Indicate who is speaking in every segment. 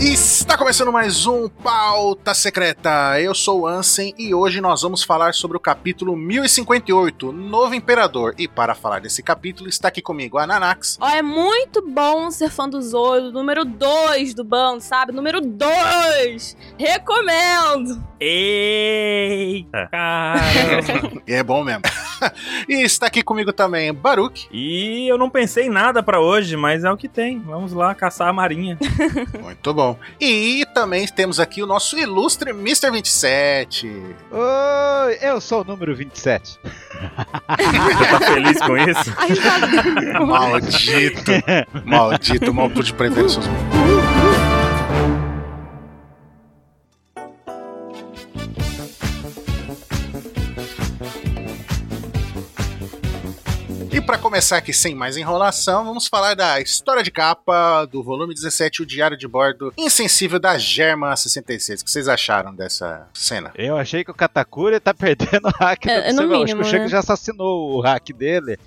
Speaker 1: Está começando mais um Pauta Secreta. Eu sou o Ansem e hoje nós vamos falar sobre o capítulo 1058, Novo Imperador. E para falar desse capítulo está aqui comigo a Nanax.
Speaker 2: Ó, é muito bom ser fã do Zoro, número 2 do bando, sabe? Número 2! Recomendo!
Speaker 3: Eita!
Speaker 1: E é bom mesmo. e está aqui comigo também Baruch.
Speaker 3: e eu não pensei em nada pra hoje, mas é o que tem. Vamos lá caçar a marinha.
Speaker 1: Muito bom. E também temos aqui o nosso ilustre Mr. 27.
Speaker 4: Oi, eu sou o número 27.
Speaker 3: Você tá feliz com isso?
Speaker 1: Maldito. Maldito, mal pude prever seus E para começar aqui sem mais enrolação, vamos falar da história de capa do volume 17, o Diário de Bordo Insensível da Germa 66. O que vocês acharam dessa cena?
Speaker 4: Eu achei que o Katakuri tá perdendo o hack
Speaker 2: É,
Speaker 4: do
Speaker 2: no
Speaker 4: seu-
Speaker 2: mínimo,
Speaker 4: Acho que o Shanks
Speaker 2: né?
Speaker 4: já assassinou o hack dele.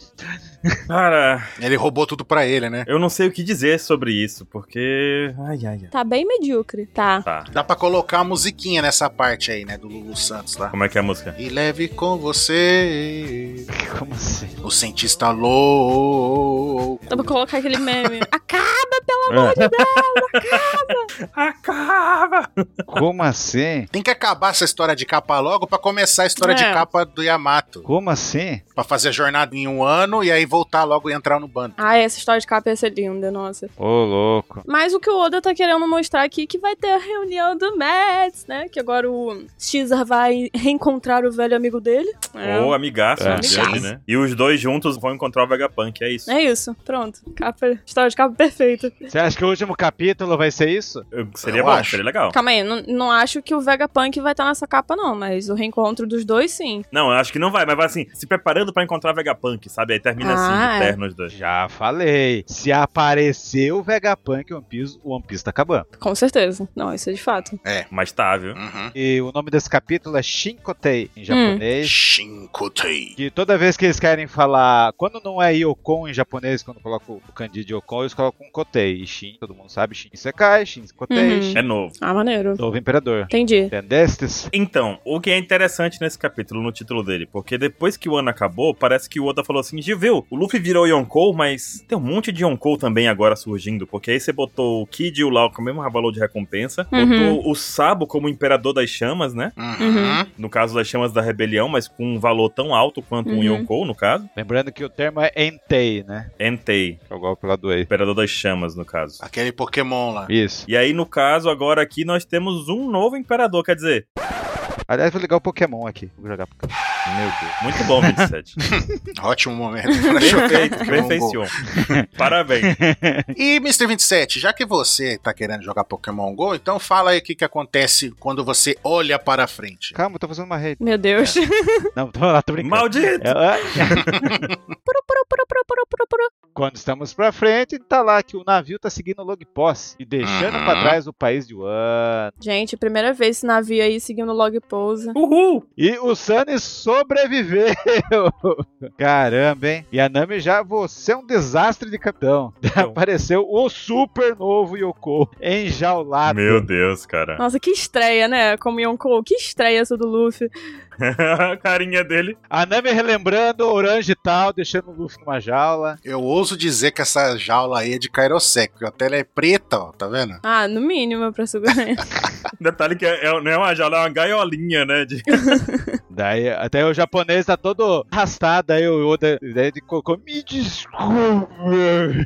Speaker 3: Cara,
Speaker 1: Ele roubou tudo pra ele, né?
Speaker 3: eu não sei o que dizer sobre isso, porque. Ai, ai, ai.
Speaker 2: Tá bem medíocre. Tá.
Speaker 3: Tá.
Speaker 1: Dá pra colocar a musiquinha nessa parte aí, né? Do Lulu Santos lá.
Speaker 3: Como é que é a música?
Speaker 1: E leve com você
Speaker 4: Como assim?
Speaker 1: o cientista louco.
Speaker 2: Dá pra colocar aquele meme. Acaba, pelo amor de Deus!
Speaker 3: Acaba!
Speaker 4: Como assim?
Speaker 1: Tem que acabar essa história de capa logo pra começar a história de
Speaker 2: É.
Speaker 1: capa do Yamato.
Speaker 4: Como assim?
Speaker 1: Pra fazer a jornada em um ano e aí voltar logo e entrar no bando.
Speaker 2: Ai, essa história de capa ia ser linda, nossa.
Speaker 4: Ô, louco.
Speaker 2: Mas o que o Oda tá querendo mostrar aqui é que vai ter a reunião do Mads, né? Que agora o Caesar vai reencontrar o velho amigo dele. É.
Speaker 3: Ou amigaço
Speaker 4: É.
Speaker 3: dele,
Speaker 2: Amigaço.
Speaker 3: né? E os dois juntos vão encontrar o Vegapunk, é isso.
Speaker 2: É isso, pronto. Capa, história de capa perfeita.
Speaker 4: Você acha que o último capítulo vai ser isso?
Speaker 3: Eu- Seria
Speaker 1: Eu
Speaker 3: bom,
Speaker 1: acho.
Speaker 3: seria legal.
Speaker 2: Calma aí, não, não acho que o Vegapunk vai estar nessa capa, não, mas o reencontro dos dois, sim.
Speaker 3: Não, eu acho que não vai, mas vai assim, se preparando pra encontrar o Vegapunk, sabe? Aí termina
Speaker 2: Ah,
Speaker 3: assim,
Speaker 2: é.
Speaker 3: terno os dois.
Speaker 4: Já falei. Se aparecer o Vegapunk One Piece, o One Piece tá acabando.
Speaker 2: Com certeza. Não, isso é de fato.
Speaker 3: Mas tá, viu?
Speaker 1: Uhum.
Speaker 4: E o nome desse capítulo é Shinkotei, em japonês.
Speaker 1: Shinkotei.
Speaker 4: Que toda vez que eles querem falar. Quando não é Yokon em japonês, quando colocam o kanji de Yokon, eles colocam Kotei. E Shin, todo mundo sabe, Shin Sekai, Shin Kotei,
Speaker 2: Uhum.
Speaker 4: Shin
Speaker 3: É novo.
Speaker 2: Ah, maneiro.
Speaker 4: Novo Imperador.
Speaker 2: Entendi.
Speaker 4: Entendestes?
Speaker 3: Então, o que é interessante nesse capítulo, no título dele, porque depois que o ano acabou, parece que o Oda falou assim, Gil, viu, o Luffy virou Yonkou, mas tem um monte de Yonkou também agora surgindo, porque aí você botou o Kid e o Lau com o mesmo valor de recompensa,
Speaker 2: Uhum.
Speaker 3: botou o Sabo como Imperador das Chamas, né?
Speaker 1: Uhum.
Speaker 3: No caso das Chamas da Rebelião, mas com um valor tão alto quanto um
Speaker 2: Uhum.
Speaker 3: Yonkou, no caso.
Speaker 4: Lembrando que o termo é Entei, né?
Speaker 3: Entei,
Speaker 4: Que é o golpe lá do Ei.
Speaker 3: Imperador das Chamas, no caso.
Speaker 1: Aquele Pokémon lá.
Speaker 4: Isso.
Speaker 3: E aí, no caso, agora aqui nós temos um novo Imperador, quer dizer,
Speaker 4: Aliás, vou ligar o Pokémon aqui. Vou jogar Pokémon.
Speaker 3: meu Deus, muito bom, 27.
Speaker 1: Ótimo momento.
Speaker 3: Perfeito, perfeição. Parabéns.
Speaker 1: E, Mr. 27, já que você tá querendo jogar Pokémon GO, então fala aí o que, que acontece quando você olha para frente.
Speaker 4: Calma, eu tô fazendo uma rede.
Speaker 2: Meu Deus.
Speaker 4: Não, tô lá, tô brincando.
Speaker 3: Maldito!
Speaker 4: É, é. Quando estamos pra frente, tá lá que o navio tá seguindo o log posse e deixando
Speaker 1: Uhum.
Speaker 4: pra trás o país de Wano.
Speaker 2: Gente, primeira vez esse navio aí seguindo o log pose.
Speaker 3: Uhul!
Speaker 4: E o Sunny sobreviveu! Caramba, hein? E a Nami já, você é um desastre de capitão.
Speaker 3: Então.
Speaker 4: Apareceu o super novo Yoko enjaulado.
Speaker 3: Meu Deus, cara.
Speaker 2: Nossa, que estreia, né? Como Yonkou. Que estreia essa do Luffy.
Speaker 3: A carinha dele.
Speaker 4: A Nami relembrando orange e tal, deixando o Luffy numa jaula.
Speaker 1: Eu ouso dizer que essa jaula aí é de Kairosek, porque a tela é preta, ó, tá vendo?
Speaker 2: Ah, no mínimo, pra segurar.
Speaker 3: Detalhe que é, é- não é uma jaula, é uma gaiolinha, né? de-
Speaker 4: Daí até o japonês tá todo arrastado, aí o Oda daí ele colocou, me desculpe.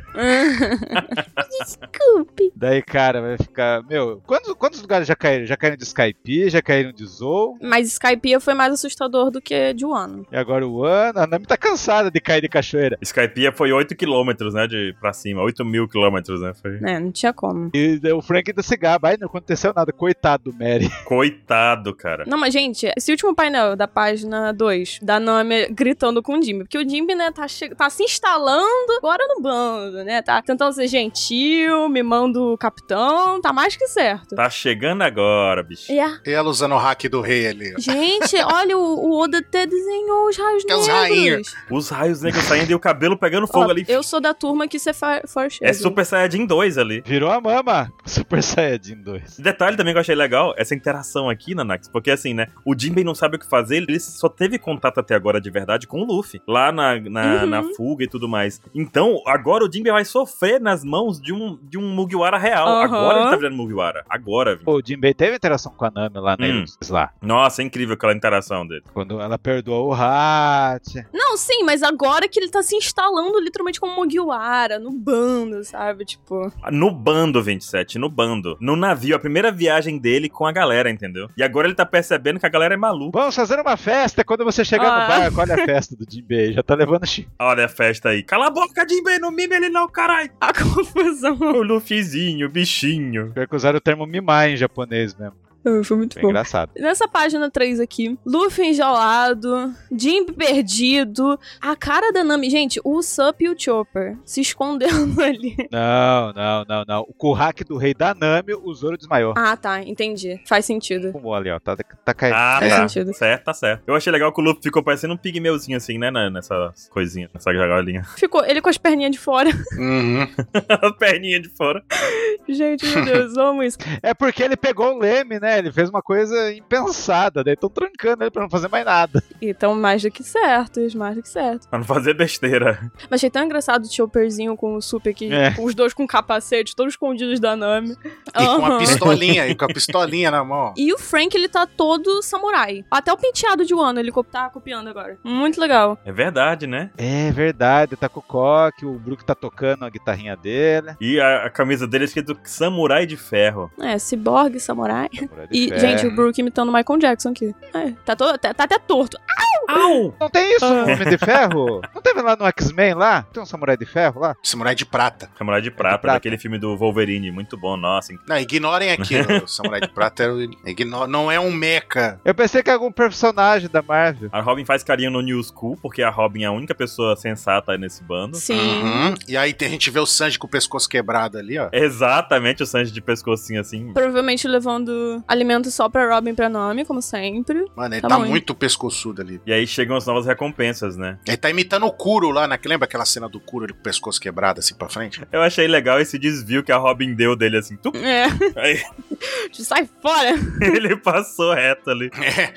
Speaker 2: Desculpe.
Speaker 4: Daí, cara, vai ficar. Meu, quantos, quantos lugares já caíram? Já caíram de Skype, já caíram de Zou,
Speaker 2: Mas Skypiea foi mais assustador do que de Wano.
Speaker 4: e agora o Ano. A Nami tá cansada de cair de cachoeira.
Speaker 3: Skypiea foi 8 km, né? De, pra cima, 8 mil quilômetros, né? Foi...
Speaker 2: É, não tinha como.
Speaker 4: E o Frank ainda se gaba. Ai, não aconteceu nada. Coitado do Mary.
Speaker 3: Coitado, cara.
Speaker 2: Não, mas, gente, esse último painel da página 2, da Nami gritando com o Jimmy, porque o Jimmy, né, tá, tá se instalando agora no bando, né? Tá tentando ser gentil mimando o capitão, tá mais que certo.
Speaker 3: Tá chegando agora, bicho.
Speaker 2: Yeah.
Speaker 1: E ela usando o hack do rei ali. ó.
Speaker 2: Gente, olha, o, o Oda até desenhou os raios
Speaker 1: Que é os
Speaker 2: negros.
Speaker 1: rainhos.
Speaker 3: Os raios negros saindo e o cabelo pegando fogo
Speaker 2: Ó,
Speaker 3: ali.
Speaker 2: Eu sou da turma que você faz
Speaker 3: É Super Saiyajin 2 ali.
Speaker 4: Virou a mama. Super Saiyajin 2.
Speaker 3: Detalhe também que eu achei legal, essa interação aqui, Nanax, porque assim, né, o Jinbei não sabe o que fazer, ele só teve contato até agora de verdade com o Luffy, lá na, na,
Speaker 2: Uhum.
Speaker 3: na fuga e tudo mais. Então, agora o Jinbei vai sofrer nas mãos de um, de um Mugiwara real.
Speaker 2: Aham.
Speaker 3: Agora ele tá virando Mugiwara. Agora, viu?
Speaker 4: Pô, o Jinbei teve interação com a Nami lá na
Speaker 3: Hum.
Speaker 4: Lá.
Speaker 3: Nossa, é incrível aquela interação dele.
Speaker 4: Quando ela perdoou o Hat.
Speaker 2: Não, sim, mas agora que ele tá se instalando literalmente como Mugiwara, no bando, sabe? Tipo.
Speaker 3: No bando, 27, no bando. No navio, a primeira viagem dele com a galera, entendeu? E agora ele tá percebendo que a galera é maluca.
Speaker 4: Vamos fazer uma festa quando você chegar
Speaker 2: Ah.
Speaker 4: no barco. Olha a festa do Jinbei. Já tá levando chi.
Speaker 3: Olha a festa aí. Cala a boca, Jinbei, não mime ele não, caralho.
Speaker 2: A confusão.
Speaker 3: O Luffyzinho, o bichinho.
Speaker 4: Pior que usaram o termo mimar em japonês mesmo.
Speaker 2: Foi muito
Speaker 4: Foi
Speaker 2: bom.
Speaker 4: engraçado.
Speaker 2: Nessa página 3 aqui, Luffy enjaulado, Jimbe perdido, a cara da Nami. Gente, o Sup e o Chopper se escondendo ali.
Speaker 4: Não, não, não, não. O Kurrak do rei da Nami, o Zoro desmaiou.
Speaker 2: Ah, tá, entendi. Faz sentido.
Speaker 4: Fumou ali, ó. Tá, tá caindo.
Speaker 3: Ah,
Speaker 2: Faz
Speaker 3: tá.
Speaker 2: sentido.
Speaker 3: Certo, tá certo. Eu achei legal que o Luffy ficou parecendo um pigmeuzinho assim, né? Nessa coisinha, nessa galinha.
Speaker 2: Ficou ele com as perninhas de fora.
Speaker 1: Uhum.
Speaker 3: A perninha de fora.
Speaker 2: Gente, meu Deus, amo isso.
Speaker 4: É porque ele pegou o Leme, né? Ele fez uma coisa impensada. Daí estão trancando ele pra não fazer mais nada.
Speaker 2: E tão mais do que certos, mais do que certo.
Speaker 3: Pra não fazer besteira.
Speaker 2: Mas achei tão engraçado o Chopperzinho com o Sup aqui,
Speaker 4: É.
Speaker 2: os dois com capacete, todos escondidos da Nami.
Speaker 1: E com a pistolinha, e com a pistolinha na mão.
Speaker 2: E o Frank, ele tá todo samurai. Até o penteado de Wano ele tá copiando agora. Muito legal.
Speaker 3: É verdade, né?
Speaker 4: É verdade. Tá com o coque, o Brook tá tocando a guitarrinha dele.
Speaker 3: E a, a camisa dele é escrito Samurai de Ferro.
Speaker 2: É, ciborgue, samurai. E,
Speaker 4: ferro.
Speaker 2: gente, o Brook imitando o Michael Jackson aqui. É, tá, todo, tá, tá até torto.
Speaker 3: Au!
Speaker 4: Não tem isso no
Speaker 2: Ah.
Speaker 4: Homem de Ferro? Não teve lá no X-Men lá? Tem um samurai de ferro lá?
Speaker 1: Samurai de prata.
Speaker 3: Samurai de Prata,
Speaker 4: Prata.
Speaker 3: daquele filme do Wolverine. Muito bom, nossa.
Speaker 1: Não, ignorem aquilo. O Samurai de prata era o- igno- não é um mecha.
Speaker 4: Eu pensei que era algum personagem da Marvel.
Speaker 3: A Robin faz carinho no New School, porque a Robin é a única pessoa sensata nesse bando.
Speaker 2: Sim.
Speaker 1: Uhum. E aí tem- a gente vê o Sanji com o pescoço quebrado ali, ó.
Speaker 3: Exatamente o Sanji de pescocinho assim.
Speaker 2: Provavelmente levando alimento só pra Robin e pra Nami, como sempre.
Speaker 1: Mano, ele
Speaker 2: Tá
Speaker 1: tá,
Speaker 2: hein?
Speaker 1: muito pescoçudo ali.
Speaker 3: E aí chegam as novas recompensas, né?
Speaker 1: Ele tá imitando o Kuro lá, né? Lembra aquela cena do Kuro ele com o pescoço quebrado assim pra frente?
Speaker 3: Eu achei legal esse desvio que a Robin deu dele assim. Tu...
Speaker 2: É.
Speaker 3: Aí
Speaker 2: Sai fora!
Speaker 3: ele passou reto ali.
Speaker 1: É.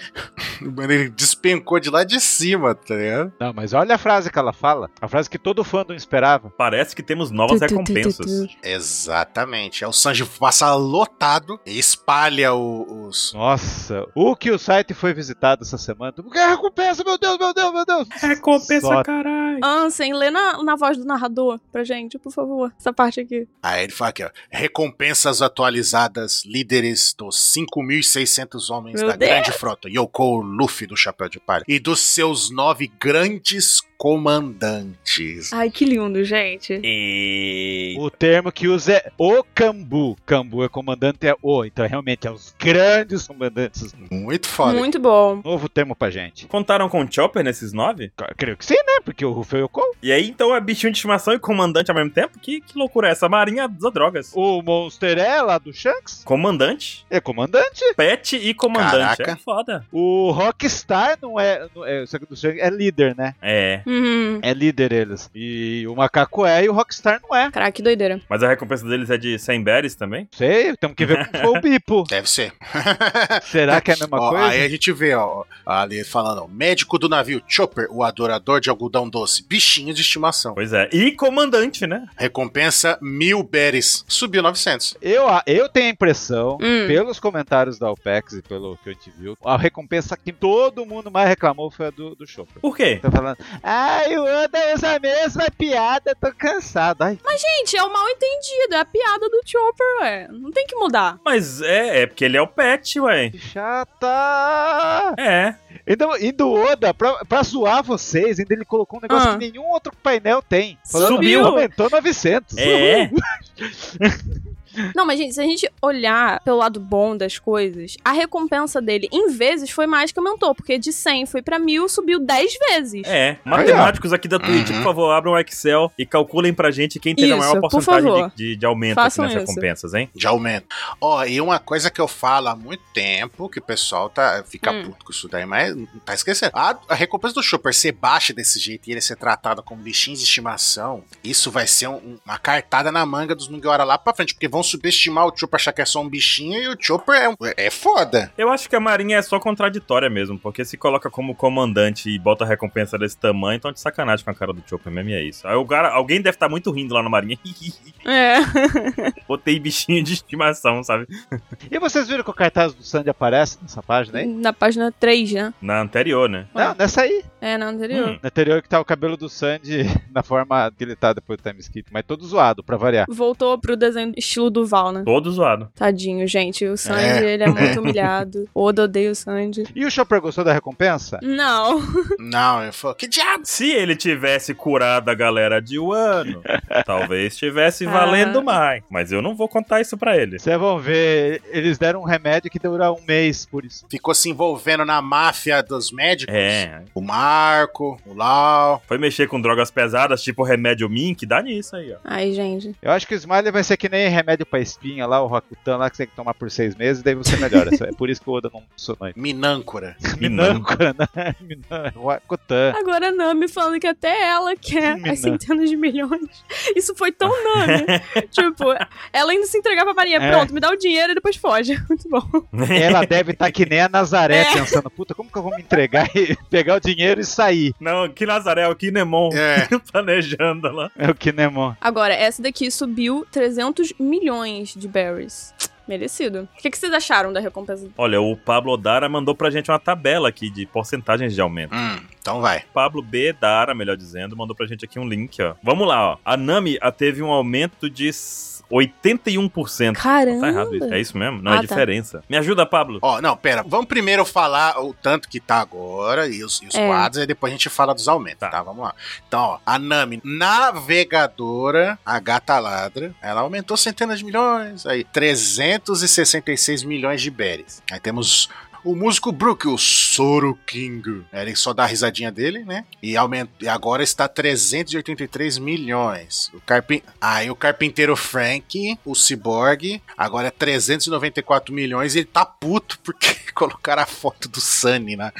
Speaker 1: Mano, ele despencou de lá de cima, tá ligado?
Speaker 4: Não, mas olha a frase que ela fala. A frase que todo fandom esperava.
Speaker 3: Parece que temos novas
Speaker 2: Tu, tu, tu,
Speaker 3: recompensas.
Speaker 2: tu, tu.
Speaker 1: Exatamente. É o Sanji passa lotado e espalha o- os.
Speaker 4: Nossa, o que o site foi visitado essa semana. Que recompensa, meu Deus, meu Deus, meu Deus.
Speaker 3: Recompensa,
Speaker 4: Só-
Speaker 3: caralho.
Speaker 2: Ansem, lê na, na voz do narrador pra gente, por favor. Essa parte aqui.
Speaker 1: Aí ele fala aqui, ó. Recompensas atualizadas, líderes dos 5.600 homens
Speaker 2: Meu
Speaker 1: da
Speaker 2: Deus.
Speaker 1: grande frota, Yoko Luffy do Chapéu de Palha. E dos seus nove grandes comandantes.
Speaker 2: Ai, que lindo, gente.
Speaker 3: E...
Speaker 4: O termo que usa é o Cambu. Cambu é comandante, é o. Então, realmente, é os grandes comandantes.
Speaker 1: Muito foda.
Speaker 2: Muito bom.
Speaker 4: Novo termo pra gente.
Speaker 3: Contaram com o Chopper nesses nove?
Speaker 4: C- Creio que sim, né? Porque o Ruffy e o Cole.
Speaker 3: E aí, então, é bichinho de estimação e comandante ao mesmo tempo? Que, que loucura é essa? Marinha das drogas.
Speaker 4: O Monster é lá do Shanks.
Speaker 3: Comandante,
Speaker 4: É comandante.
Speaker 3: pet e comandante.
Speaker 1: Caraca.
Speaker 3: É foda.
Speaker 4: O Rockstar não é. Não é, do Shanks é líder, né?
Speaker 3: É.
Speaker 2: Uhum.
Speaker 4: É líder eles. E o Macaco é e o Rockstar não é.
Speaker 2: Caraca, que doideira.
Speaker 3: Mas a recompensa deles é de 100 berries também?
Speaker 4: Sei, temos que ver como foi o Bipo.
Speaker 1: Deve ser.
Speaker 4: Será que é a mesma
Speaker 1: Ó,
Speaker 4: coisa?
Speaker 1: Aí a gente vê, ó, ali falando, ó, médico do navio Chopper, o adorador de algodão doce, bichinho de estimação.
Speaker 3: Pois é. E comandante, né?
Speaker 1: Recompensa mil berries. Subiu 900.
Speaker 4: Eu, eu tenho a impressão,
Speaker 2: Hum.
Speaker 4: pelos comentários da OPEX e pelo que a gente viu, a recompensa que todo mundo mais reclamou foi a do, do Chopper.
Speaker 3: Por quê?
Speaker 4: Tá falando, ai, o Oda usa a mesma piada, tô cansado. Ai,
Speaker 2: Gente, é o mal entendido. É a piada do Chopper, ué. Não tem que mudar.
Speaker 3: Mas é, é porque ele é o pet, ué.
Speaker 4: que chata!
Speaker 3: É.
Speaker 4: Então, e do Oda, pra, pra zoar vocês, ainda ele colocou um negócio
Speaker 2: Ah.
Speaker 4: que nenhum outro painel tem. Falando,
Speaker 3: Subiu.
Speaker 4: Aumentou 900.
Speaker 3: É.
Speaker 2: Não, mas gente, se a gente olhar pelo lado bom das coisas, a recompensa dele em vezes foi mais que aumentou, porque de 100 foi pra 1000, subiu 10 vezes.
Speaker 3: É, matemáticos aqui da Twitch,
Speaker 1: Uhum.
Speaker 3: por favor, abram o Excel e calculem pra gente quem teve a
Speaker 2: Isso,
Speaker 3: maior
Speaker 2: por
Speaker 3: porcentagem de, de, de aumento aqui
Speaker 2: Façam
Speaker 3: nas
Speaker 2: isso.
Speaker 3: recompensas, hein?
Speaker 1: de aumento. Ó, e uma coisa que eu falo há muito tempo, que o pessoal tá, fica
Speaker 2: Hum.
Speaker 1: puto com isso daí, mas tá esquecendo. A, a recompensa do Chopper ser baixa desse jeito e ele ser tratado como bichinhos de estimação, isso vai ser um- uma cartada na manga dos Mugiwara lá pra frente, porque vão subestimar o Chopper, achar que é só um bichinho, e o Chopper é, um- é foda.
Speaker 3: Eu acho que a Marinha é só contraditória mesmo, porque se coloca como comandante e bota recompensa desse tamanho, então de sacanagem com a cara do Chopper mesmo e é isso. Aí o cara, alguém deve estar muito rindo lá na Marinha.
Speaker 2: É.
Speaker 3: Botei bichinho de estimação, sabe?
Speaker 4: E vocês viram que o cartaz do Sandy aparece nessa página aí?
Speaker 2: Na página 3, né?
Speaker 3: Na anterior, né?
Speaker 4: Não, nessa aí.
Speaker 2: É, na anterior.
Speaker 3: Hum.
Speaker 4: Na anterior que tá o cabelo do Sandy na forma que ele tá depois do time skip, mas todo zoado, pra variar.
Speaker 2: Voltou pro desenho estilo do Val, né?
Speaker 3: Todo zoado.
Speaker 2: Tadinho, gente. O Sandy,
Speaker 1: É.
Speaker 2: ele é muito humilhado. Oda odeia o Sandy.
Speaker 4: E o Chopper gostou da recompensa?
Speaker 2: Não.
Speaker 1: Não, eu falo, que diabo?
Speaker 3: Se ele tivesse curado a galera de Wano, talvez estivesse
Speaker 2: Ah.
Speaker 3: valendo mais. Mas eu não vou contar isso pra ele.
Speaker 4: Vocês vão ver, eles deram um remédio que dura um mês por isso.
Speaker 1: Ficou se envolvendo na máfia dos médicos.
Speaker 3: É,
Speaker 1: O Marco, o Lau.
Speaker 3: foi mexer com drogas pesadas, tipo remédio Mink, dá nisso aí, ó.
Speaker 2: Ai, gente.
Speaker 4: Eu acho que o Smiley vai ser que nem remédio pra espinha lá, o Rokutan lá, que você tem que tomar por seis meses, daí você melhora. É por isso que o Oda não funcionou. ainda.
Speaker 1: Minâncora.
Speaker 4: Minâncora, né? Minan- Rokutan.
Speaker 2: Agora a Nami falando que até ela quer
Speaker 4: Mina.
Speaker 2: as centenas de milhões. Isso foi tão Nami. tipo, ela indo se entregar pra Maria.
Speaker 4: É.
Speaker 2: Pronto, me dá o dinheiro e depois foge. Muito bom.
Speaker 4: Ela deve estar que nem a Nazaré,
Speaker 2: É.
Speaker 4: pensando, puta, como que eu vou me entregar e pegar o dinheiro e sair?
Speaker 3: Não, que Nazaré, o Kinemon
Speaker 1: É.
Speaker 3: planejando lá.
Speaker 4: É o Kinemon.
Speaker 2: Agora, essa daqui subiu 300 milhões de berries. Merecido. O que, que vocês acharam da recompensa?
Speaker 3: Olha, o Pablo Odara mandou pra gente uma tabela aqui de porcentagens de aumento.
Speaker 1: Hum, então vai.
Speaker 3: Pablo B. Dara, melhor dizendo, mandou pra gente aqui um link, ó. Vamos lá, ó. A Nami a, teve um aumento de 81%.
Speaker 2: Caramba!
Speaker 3: Tá errado isso. É isso mesmo? Não,
Speaker 2: Ah,
Speaker 3: é
Speaker 2: tá.
Speaker 3: diferença. Me ajuda, Pablo.
Speaker 1: Ó, não, pera. Vamos primeiro falar o tanto que tá agora e os, e os
Speaker 2: É.
Speaker 1: quadros, e depois a gente fala dos aumentos,
Speaker 3: Tá.
Speaker 1: tá. Vamos lá. Então, ó, a Nami, navegadora, a gata ladra, ela aumentou centenas de milhões, aí 366 milhões de berries. Aí temos o músico Brook, o Soro King. Ele só dá a risadinha dele, né? E, aumenta, e agora está 383 milhões. O carpin... Aí o carpinteiro Frank, o Cyborg, agora é 394 milhões e ele tá puto porque colocaram a foto do Sunny na,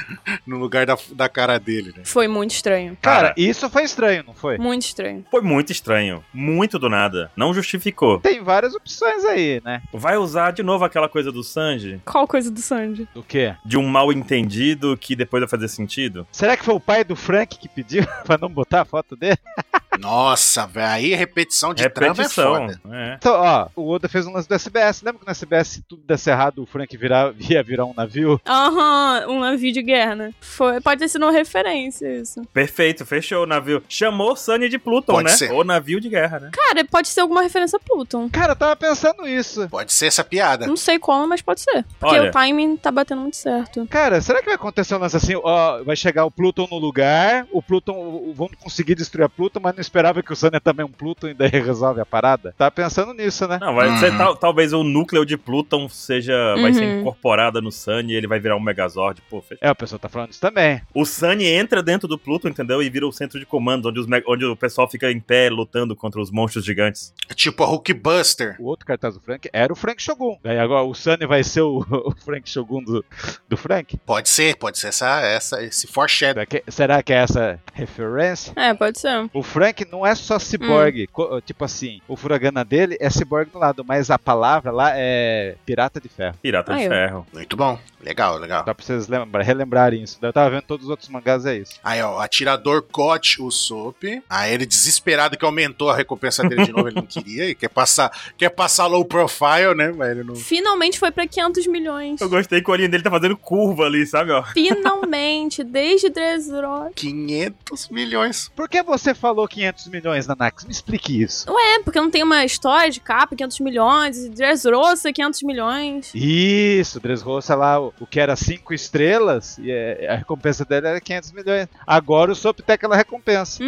Speaker 1: no lugar da, da cara dele, né?
Speaker 2: Foi muito estranho.
Speaker 4: Cara,
Speaker 3: Cara.
Speaker 4: isso foi estranho, não foi?
Speaker 2: Muito estranho.
Speaker 3: Foi muito estranho. Muito do nada. Não justificou.
Speaker 4: Tem várias opções aí, né?
Speaker 3: Vai usar de novo aquela coisa do Sanji?
Speaker 2: Qual coisa do Sandy?
Speaker 4: Do quê?
Speaker 3: De um mal entendido que depois vai fazer sentido?
Speaker 4: Será que foi o pai do Frank que pediu pra não botar a foto dele?
Speaker 1: Nossa, velho, aí repetição de trama é
Speaker 3: Repetição.
Speaker 1: foda.
Speaker 3: É.
Speaker 4: Então, ó, o Oda fez um lance do SBS. Lembra que no SBS, se tudo desse errado, o Frank virar, ia virar um navio?
Speaker 2: Aham, um navio de guerra, né? Foi, pode ter sido uma referência isso.
Speaker 3: Perfeito, fechou o navio. Chamou Sunny de Pluton,
Speaker 1: Pode
Speaker 3: né?
Speaker 1: ser.
Speaker 3: O navio de guerra, né?
Speaker 2: Cara, pode ser alguma referência a Pluton.
Speaker 4: Cara, eu tava pensando isso.
Speaker 1: Pode ser essa piada.
Speaker 2: Não sei como, mas pode ser. Porque
Speaker 3: Olha.
Speaker 2: o timing tá batendo muito certo.
Speaker 4: Cara, será que vai acontecer um lance assim? Ó, vai chegar o Pluton no lugar, o Pluton, vão conseguir destruir a Pluton, mas não esperava que o Sun é também um Pluton e daí resolve a parada? Tava pensando nisso, né?
Speaker 3: Não, vai
Speaker 1: Uhum.
Speaker 3: ser tal- talvez o núcleo de Pluton seja. vai ser
Speaker 2: Uhum.
Speaker 3: incorporada no Sunny e ele vai virar um Megazord. Pô.
Speaker 4: É, o pessoal tá falando isso também.
Speaker 3: O Sunny entra dentro do Pluton, entendeu? E vira o centro de comando, onde, os onde o pessoal fica em pé lutando contra os monstros gigantes.
Speaker 1: Tipo a Hulkbuster.
Speaker 4: O outro cartaz do Frank era o Frank Shogun. Daí agora o Sunny vai ser o, o Frank Shogun do, do Frank?
Speaker 1: Pode ser, pode ser essa, essa, esse foreshadow.
Speaker 4: Será que, será que é essa referência?
Speaker 2: É, pode ser.
Speaker 4: O Frank não é só cyborg, co- tipo assim, o furagana dele é cyborg do lado, mas a palavra lá é pirata de ferro.
Speaker 3: Pirata
Speaker 2: Ah,
Speaker 3: de
Speaker 2: eu.
Speaker 3: ferro.
Speaker 1: Muito bom. Legal, legal.
Speaker 4: Dá pra vocês lembrar, relembrarem isso. Eu tava vendo todos os outros mangás, é isso.
Speaker 1: Aí, ó, o atirador Koch Usopp. Aí ele desesperado que aumentou a recompensa dele de novo, ele não queria. E quer passar, quer passar low profile, né? Mas ele não.
Speaker 2: Finalmente foi pra 500 milhões.
Speaker 3: Eu gostei que o olhinho dele tá fazendo curva ali, sabe, ó?
Speaker 2: Finalmente, desde Dressrosa.
Speaker 1: 500 milhões.
Speaker 4: Por que você falou 500 milhões, Nanax? Me explique isso.
Speaker 2: É, porque não tem uma história de capa 500 milhões, Dressrosa 500 milhões.
Speaker 4: Isso, Dressrosa lá, o, o, que era 5 estrelas, e é- a recompensa dele era 500 milhões. Agora o Sop tem aquela recompensa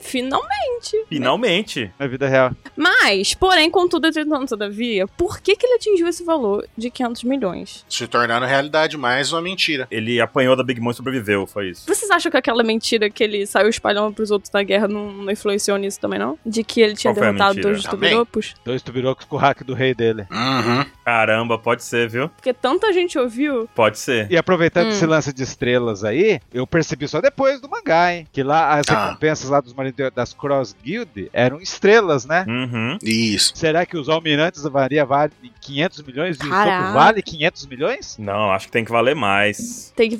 Speaker 2: Finalmente.
Speaker 3: Finalmente.
Speaker 4: na vida real.
Speaker 2: Mas, porém, contudo, entretanto, todavia, por que, que ele atingiu esse valor de 500 milhões?
Speaker 1: Se tornando realidade mais uma mentira.
Speaker 3: Ele apanhou da Big Mom e sobreviveu, foi isso.
Speaker 2: Vocês acham que aquela mentira que ele saiu espalhando pros outros na guerra não, não influenciou nisso também, não? De que ele tinha
Speaker 3: Qual
Speaker 2: derrotado dois tubirocos?
Speaker 4: Dois tubirocos com o hack do rei dele.
Speaker 1: Uhum.
Speaker 3: Caramba, pode ser, viu?
Speaker 2: Porque tanta gente ouviu.
Speaker 3: Pode ser.
Speaker 4: E aproveitando
Speaker 2: Hum.
Speaker 4: esse lance de estrelas aí, eu percebi só depois do mangá, hein? Que lá as
Speaker 1: Ah.
Speaker 4: recompensas lá dos marinheiros das Cross Guild eram estrelas, né?
Speaker 3: Uhum.
Speaker 1: Isso.
Speaker 4: Será que os almirantes da varia valem 500 milhões e o
Speaker 2: Caraca.
Speaker 4: Sop vale 500 milhões?
Speaker 3: Não, acho que tem que valer mais.
Speaker 2: Tem que.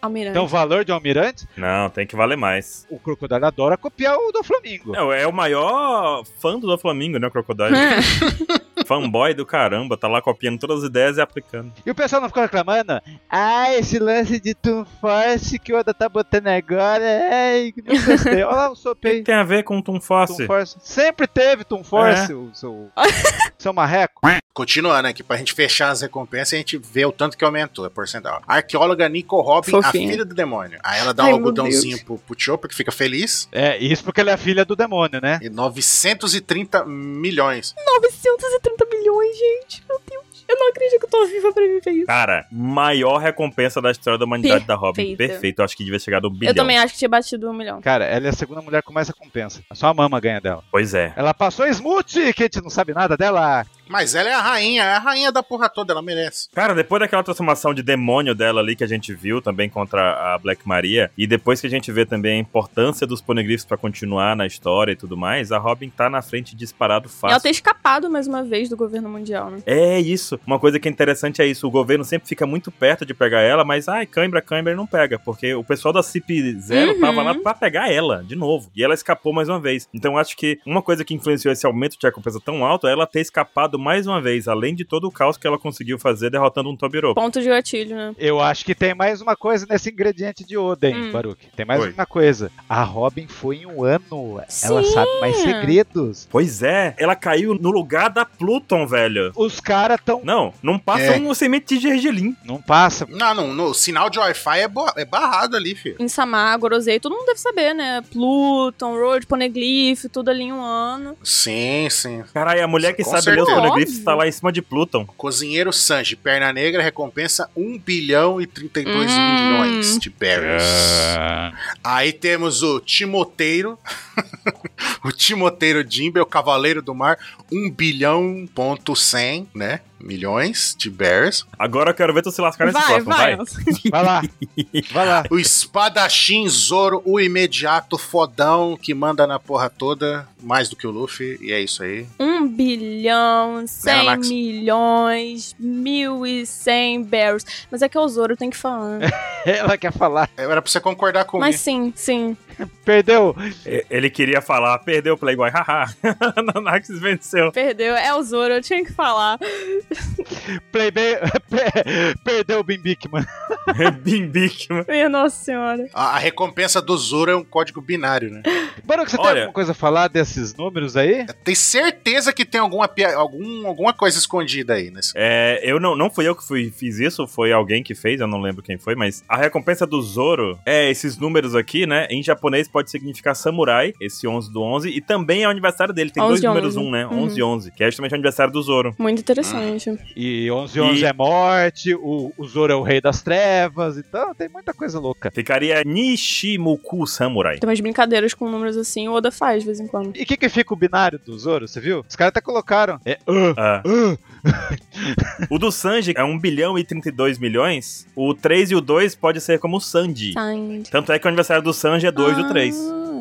Speaker 2: Almirante.
Speaker 4: Então o valor de almirante,
Speaker 3: Não, tem que valer mais.
Speaker 4: o Crocodile adora copiar o do Flamengo.
Speaker 3: Não, é o maior fã do Flamengo, né, o Crocodile? Fanboy do caramba, tá lá copiando todas as ideias e aplicando.
Speaker 4: E o pessoal não ficou reclamando? Ah, esse lance de Toon Force que o Oda tá botando agora, ai, que não gostei. Olha lá o Sop aí.
Speaker 3: Tem a ver com o Toon
Speaker 4: Toon
Speaker 3: Force.
Speaker 4: Force. Sempre teve Toon Force, o seu, seu marreco.
Speaker 1: Continuando aqui, pra gente fechar as recompensas, a gente vê o tanto que aumentou a porcentagem. Arqueóloga Nico Robin, a filha do demônio. Aí ela dá um
Speaker 2: Ai, meu
Speaker 1: algodãozinho pro, pro Chopper, que fica feliz.
Speaker 4: É, isso porque ela é filha do demônio, né?
Speaker 1: E 930 milhões.
Speaker 2: 930 milhões, gente. Meu Deus. Eu não acredito que eu tô viva pra viver isso.
Speaker 3: Cara, maior recompensa da história da humanidade da Robin. Perfeito, eu acho que devia chegar no bilhão.
Speaker 2: Eu também acho que tinha batido um milhão.
Speaker 4: Cara, ela é a segunda mulher com mais recompensa. Só a mama ganha dela.
Speaker 3: Pois é.
Speaker 4: Ela passou Smooth, que a gente não sabe nada dela.
Speaker 1: Mas ela é a rainha, é a rainha da porra toda, ela merece.
Speaker 3: Cara, depois daquela transformação de demônio dela ali que a gente viu também contra a Black Maria, e depois que a gente vê também a importância dos poneglyphs pra continuar na história e tudo mais, a Robin tá na frente disparado
Speaker 2: E ela
Speaker 3: fácil.
Speaker 2: ter escapado mais uma vez do governo mundial, né?
Speaker 3: É isso. Uma coisa que é interessante é isso. O governo sempre fica muito perto de pegar ela, mas ai, cãibra, cãibra, ele não pega. Porque o pessoal da CIP0
Speaker 2: Uhum.
Speaker 3: tava lá pra pegar ela, de novo. E ela escapou mais uma vez. Então eu acho que uma coisa que influenciou esse aumento de recompensa tão alto é ela ter escapado mais uma vez, além de todo o caos que ela conseguiu fazer derrotando um Tobirô.
Speaker 2: Ponto de gatilho, né?
Speaker 4: Eu acho que tem mais uma coisa nesse ingrediente de Oden,
Speaker 2: Hum.
Speaker 4: Baruch. Tem mais
Speaker 3: Oi.
Speaker 4: uma coisa. A Robin foi em um ano. Ela
Speaker 2: Sim.
Speaker 4: sabe mais segredos.
Speaker 3: Pois é, ela caiu no lugar da Pluton, velho.
Speaker 4: Os caras tão.
Speaker 3: Não, não passa
Speaker 1: É.
Speaker 3: um semente de gergelim.
Speaker 4: Não passa.
Speaker 1: Não, não, no, o sinal de Wi-Fi é, bo- é barrado ali, filho.
Speaker 2: Em Samar, Gorosei, todo mundo deve saber, né? Pluton, Road, Poneglyph, tudo ali em um ano.
Speaker 1: Sim, sim.
Speaker 3: Caralho, a mulher que
Speaker 1: Com
Speaker 3: sabe ler os
Speaker 1: certeza.
Speaker 3: poneglyphs
Speaker 2: Óbvio.
Speaker 3: tá lá em cima de Pluton.
Speaker 1: Cozinheiro Sanji, perna negra, recompensa 1 bilhão e 32
Speaker 2: Hum.
Speaker 1: milhões de berries.
Speaker 3: Ah.
Speaker 1: Aí temos o Timoteiro. o Timoteiro Jimbe, o Cavaleiro do Mar, 1 bilhão ponto 100, né? Milhões de bears.
Speaker 3: Agora eu quero ver tu se lascar nesse
Speaker 2: Vai,
Speaker 3: próximo,
Speaker 2: vai.
Speaker 3: vai.
Speaker 4: Vai lá. Vai lá.
Speaker 1: O Espadachim Zoro, o imediato fodão que manda na porra toda, mais do que o Luffy, e é isso aí.
Speaker 2: Um bilhão, cem
Speaker 1: Max.
Speaker 2: milhões, mil e cem barrels. Mas é que é o Zoro, tem que falar. né?
Speaker 4: Ela quer falar.
Speaker 1: Era pra você concordar comigo.
Speaker 2: Mas sim, sim.
Speaker 4: Perdeu.
Speaker 3: Ele queria falar, perdeu o Playboy, haha. Nanax venceu.
Speaker 2: Perdeu. É o Zoro, eu tinha que falar.
Speaker 4: Playboy. Perdeu o Bimbikman.
Speaker 3: Bimbique, mano.
Speaker 2: Minha Nossa Senhora.
Speaker 1: A, a recompensa do Zoro é um código binário, né?
Speaker 4: Baruch, você tem
Speaker 3: Olha-
Speaker 4: alguma coisa a falar desses números aí?
Speaker 1: Tem certeza que tem alguma, algum, alguma coisa escondida aí nesse.
Speaker 3: É, eu não, não fui eu que fui, fiz isso, foi alguém que fez, eu não lembro quem foi, mas a recompensa do Zoro é esses números aqui, né? Em japonês pode significar samurai, esse 11 do 11, e também é o aniversário dele, tem
Speaker 2: 11
Speaker 3: dois números
Speaker 2: 11.
Speaker 3: um, né?
Speaker 2: Uhum.
Speaker 3: 11 e 11, que é justamente o aniversário do Zoro.
Speaker 2: Muito interessante.
Speaker 4: E 11 11
Speaker 3: E-
Speaker 4: é morte, o, o Zoro é o rei das trevas, então tem muita coisa louca.
Speaker 3: Ficaria Nishimuku Samurai.
Speaker 2: Tem umas brincadeiras com números assim, o Oda faz de vez em quando.
Speaker 4: E o que, que fica o binário do Zoro, você viu? Os caras até colocaram. É uh,
Speaker 3: Ah.
Speaker 4: uh.
Speaker 3: O do Sanji é 1 bilhão e 32 milhões. O 3 e o 2 pode ser como o Sanji.
Speaker 2: Signed.
Speaker 3: Tanto é que o aniversário do Sanji é 2 e o 3.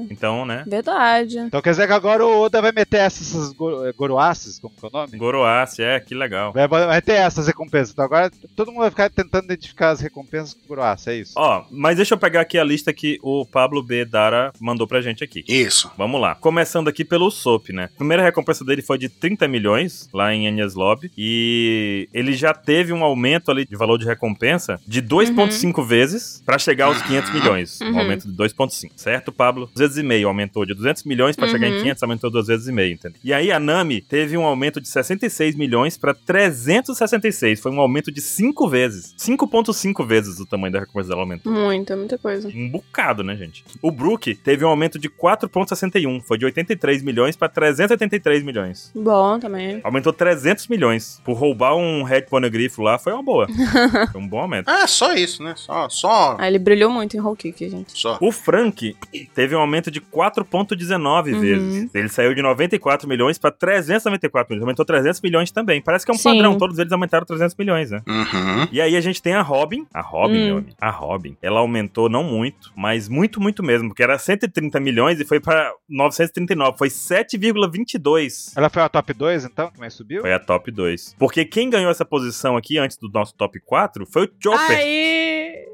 Speaker 2: Ah,
Speaker 3: Então, né?
Speaker 2: Verdade.
Speaker 4: Então quer dizer que agora o Oda vai meter essas, essas go- eh, Goroaces, como que é o nome?
Speaker 3: Goroace, é, que legal.
Speaker 4: Vai, vai ter essas recompensas. Então agora todo mundo vai ficar tentando identificar as recompensas com Goroace, é isso.
Speaker 3: Ó, mas deixa eu pegar aqui a lista que o Pablo B. Dara mandou pra gente aqui.
Speaker 1: Isso.
Speaker 3: Vamos lá. Começando aqui pelo Soap, né? A primeira recompensa dele foi de 30 milhões lá em Enies Lobby. E ele já teve um aumento ali de valor de recompensa de 2,5 vezes pra chegar aos 500 milhões. Um
Speaker 2: Uhum.
Speaker 3: aumento de 2,5. Certo, Pablo? E meio, aumentou de 200 milhões pra chegar em
Speaker 2: Uhum.
Speaker 3: 500, aumentou duas vezes e meio, entendeu? E aí a Nami teve um aumento de 66 milhões pra 366, foi um aumento de 5 vezes. 5.5 vezes o tamanho da recompensa dela aumentou.
Speaker 2: Muita, muita coisa.
Speaker 3: Um bocado, né, gente? O Brook teve um aumento de 4,61. Foi de 83 milhões pra 383 milhões.
Speaker 2: Bom também.
Speaker 3: Aumentou 300 milhões. Por roubar um Red Poneglyph lá, foi uma boa. foi um bom aumento.
Speaker 1: Ah, só isso, né? Só, só,
Speaker 2: Ah, ele brilhou muito em Whole Kick, gente.
Speaker 1: só.
Speaker 3: O Frank teve um aumento de 4,19
Speaker 2: Uhum.
Speaker 3: vezes. Ele saiu de 94 milhões pra 394 milhões. Aumentou 300 milhões também. Parece que é um
Speaker 2: Sim.
Speaker 3: padrão. Todos eles aumentaram 300 milhões, né?
Speaker 1: Uhum.
Speaker 3: E aí a gente tem a Robin. A Robin,
Speaker 2: Hum.
Speaker 3: meu amigo. A Robin. Ela aumentou não muito, mas muito, muito mesmo. Porque era 130 milhões e foi pra 939. Foi 7,22.
Speaker 4: Ela foi a top 2, então, que mais subiu?
Speaker 3: Foi a top 2. Porque quem ganhou essa posição aqui antes do nosso top 4 foi o Chopper.
Speaker 2: Aí!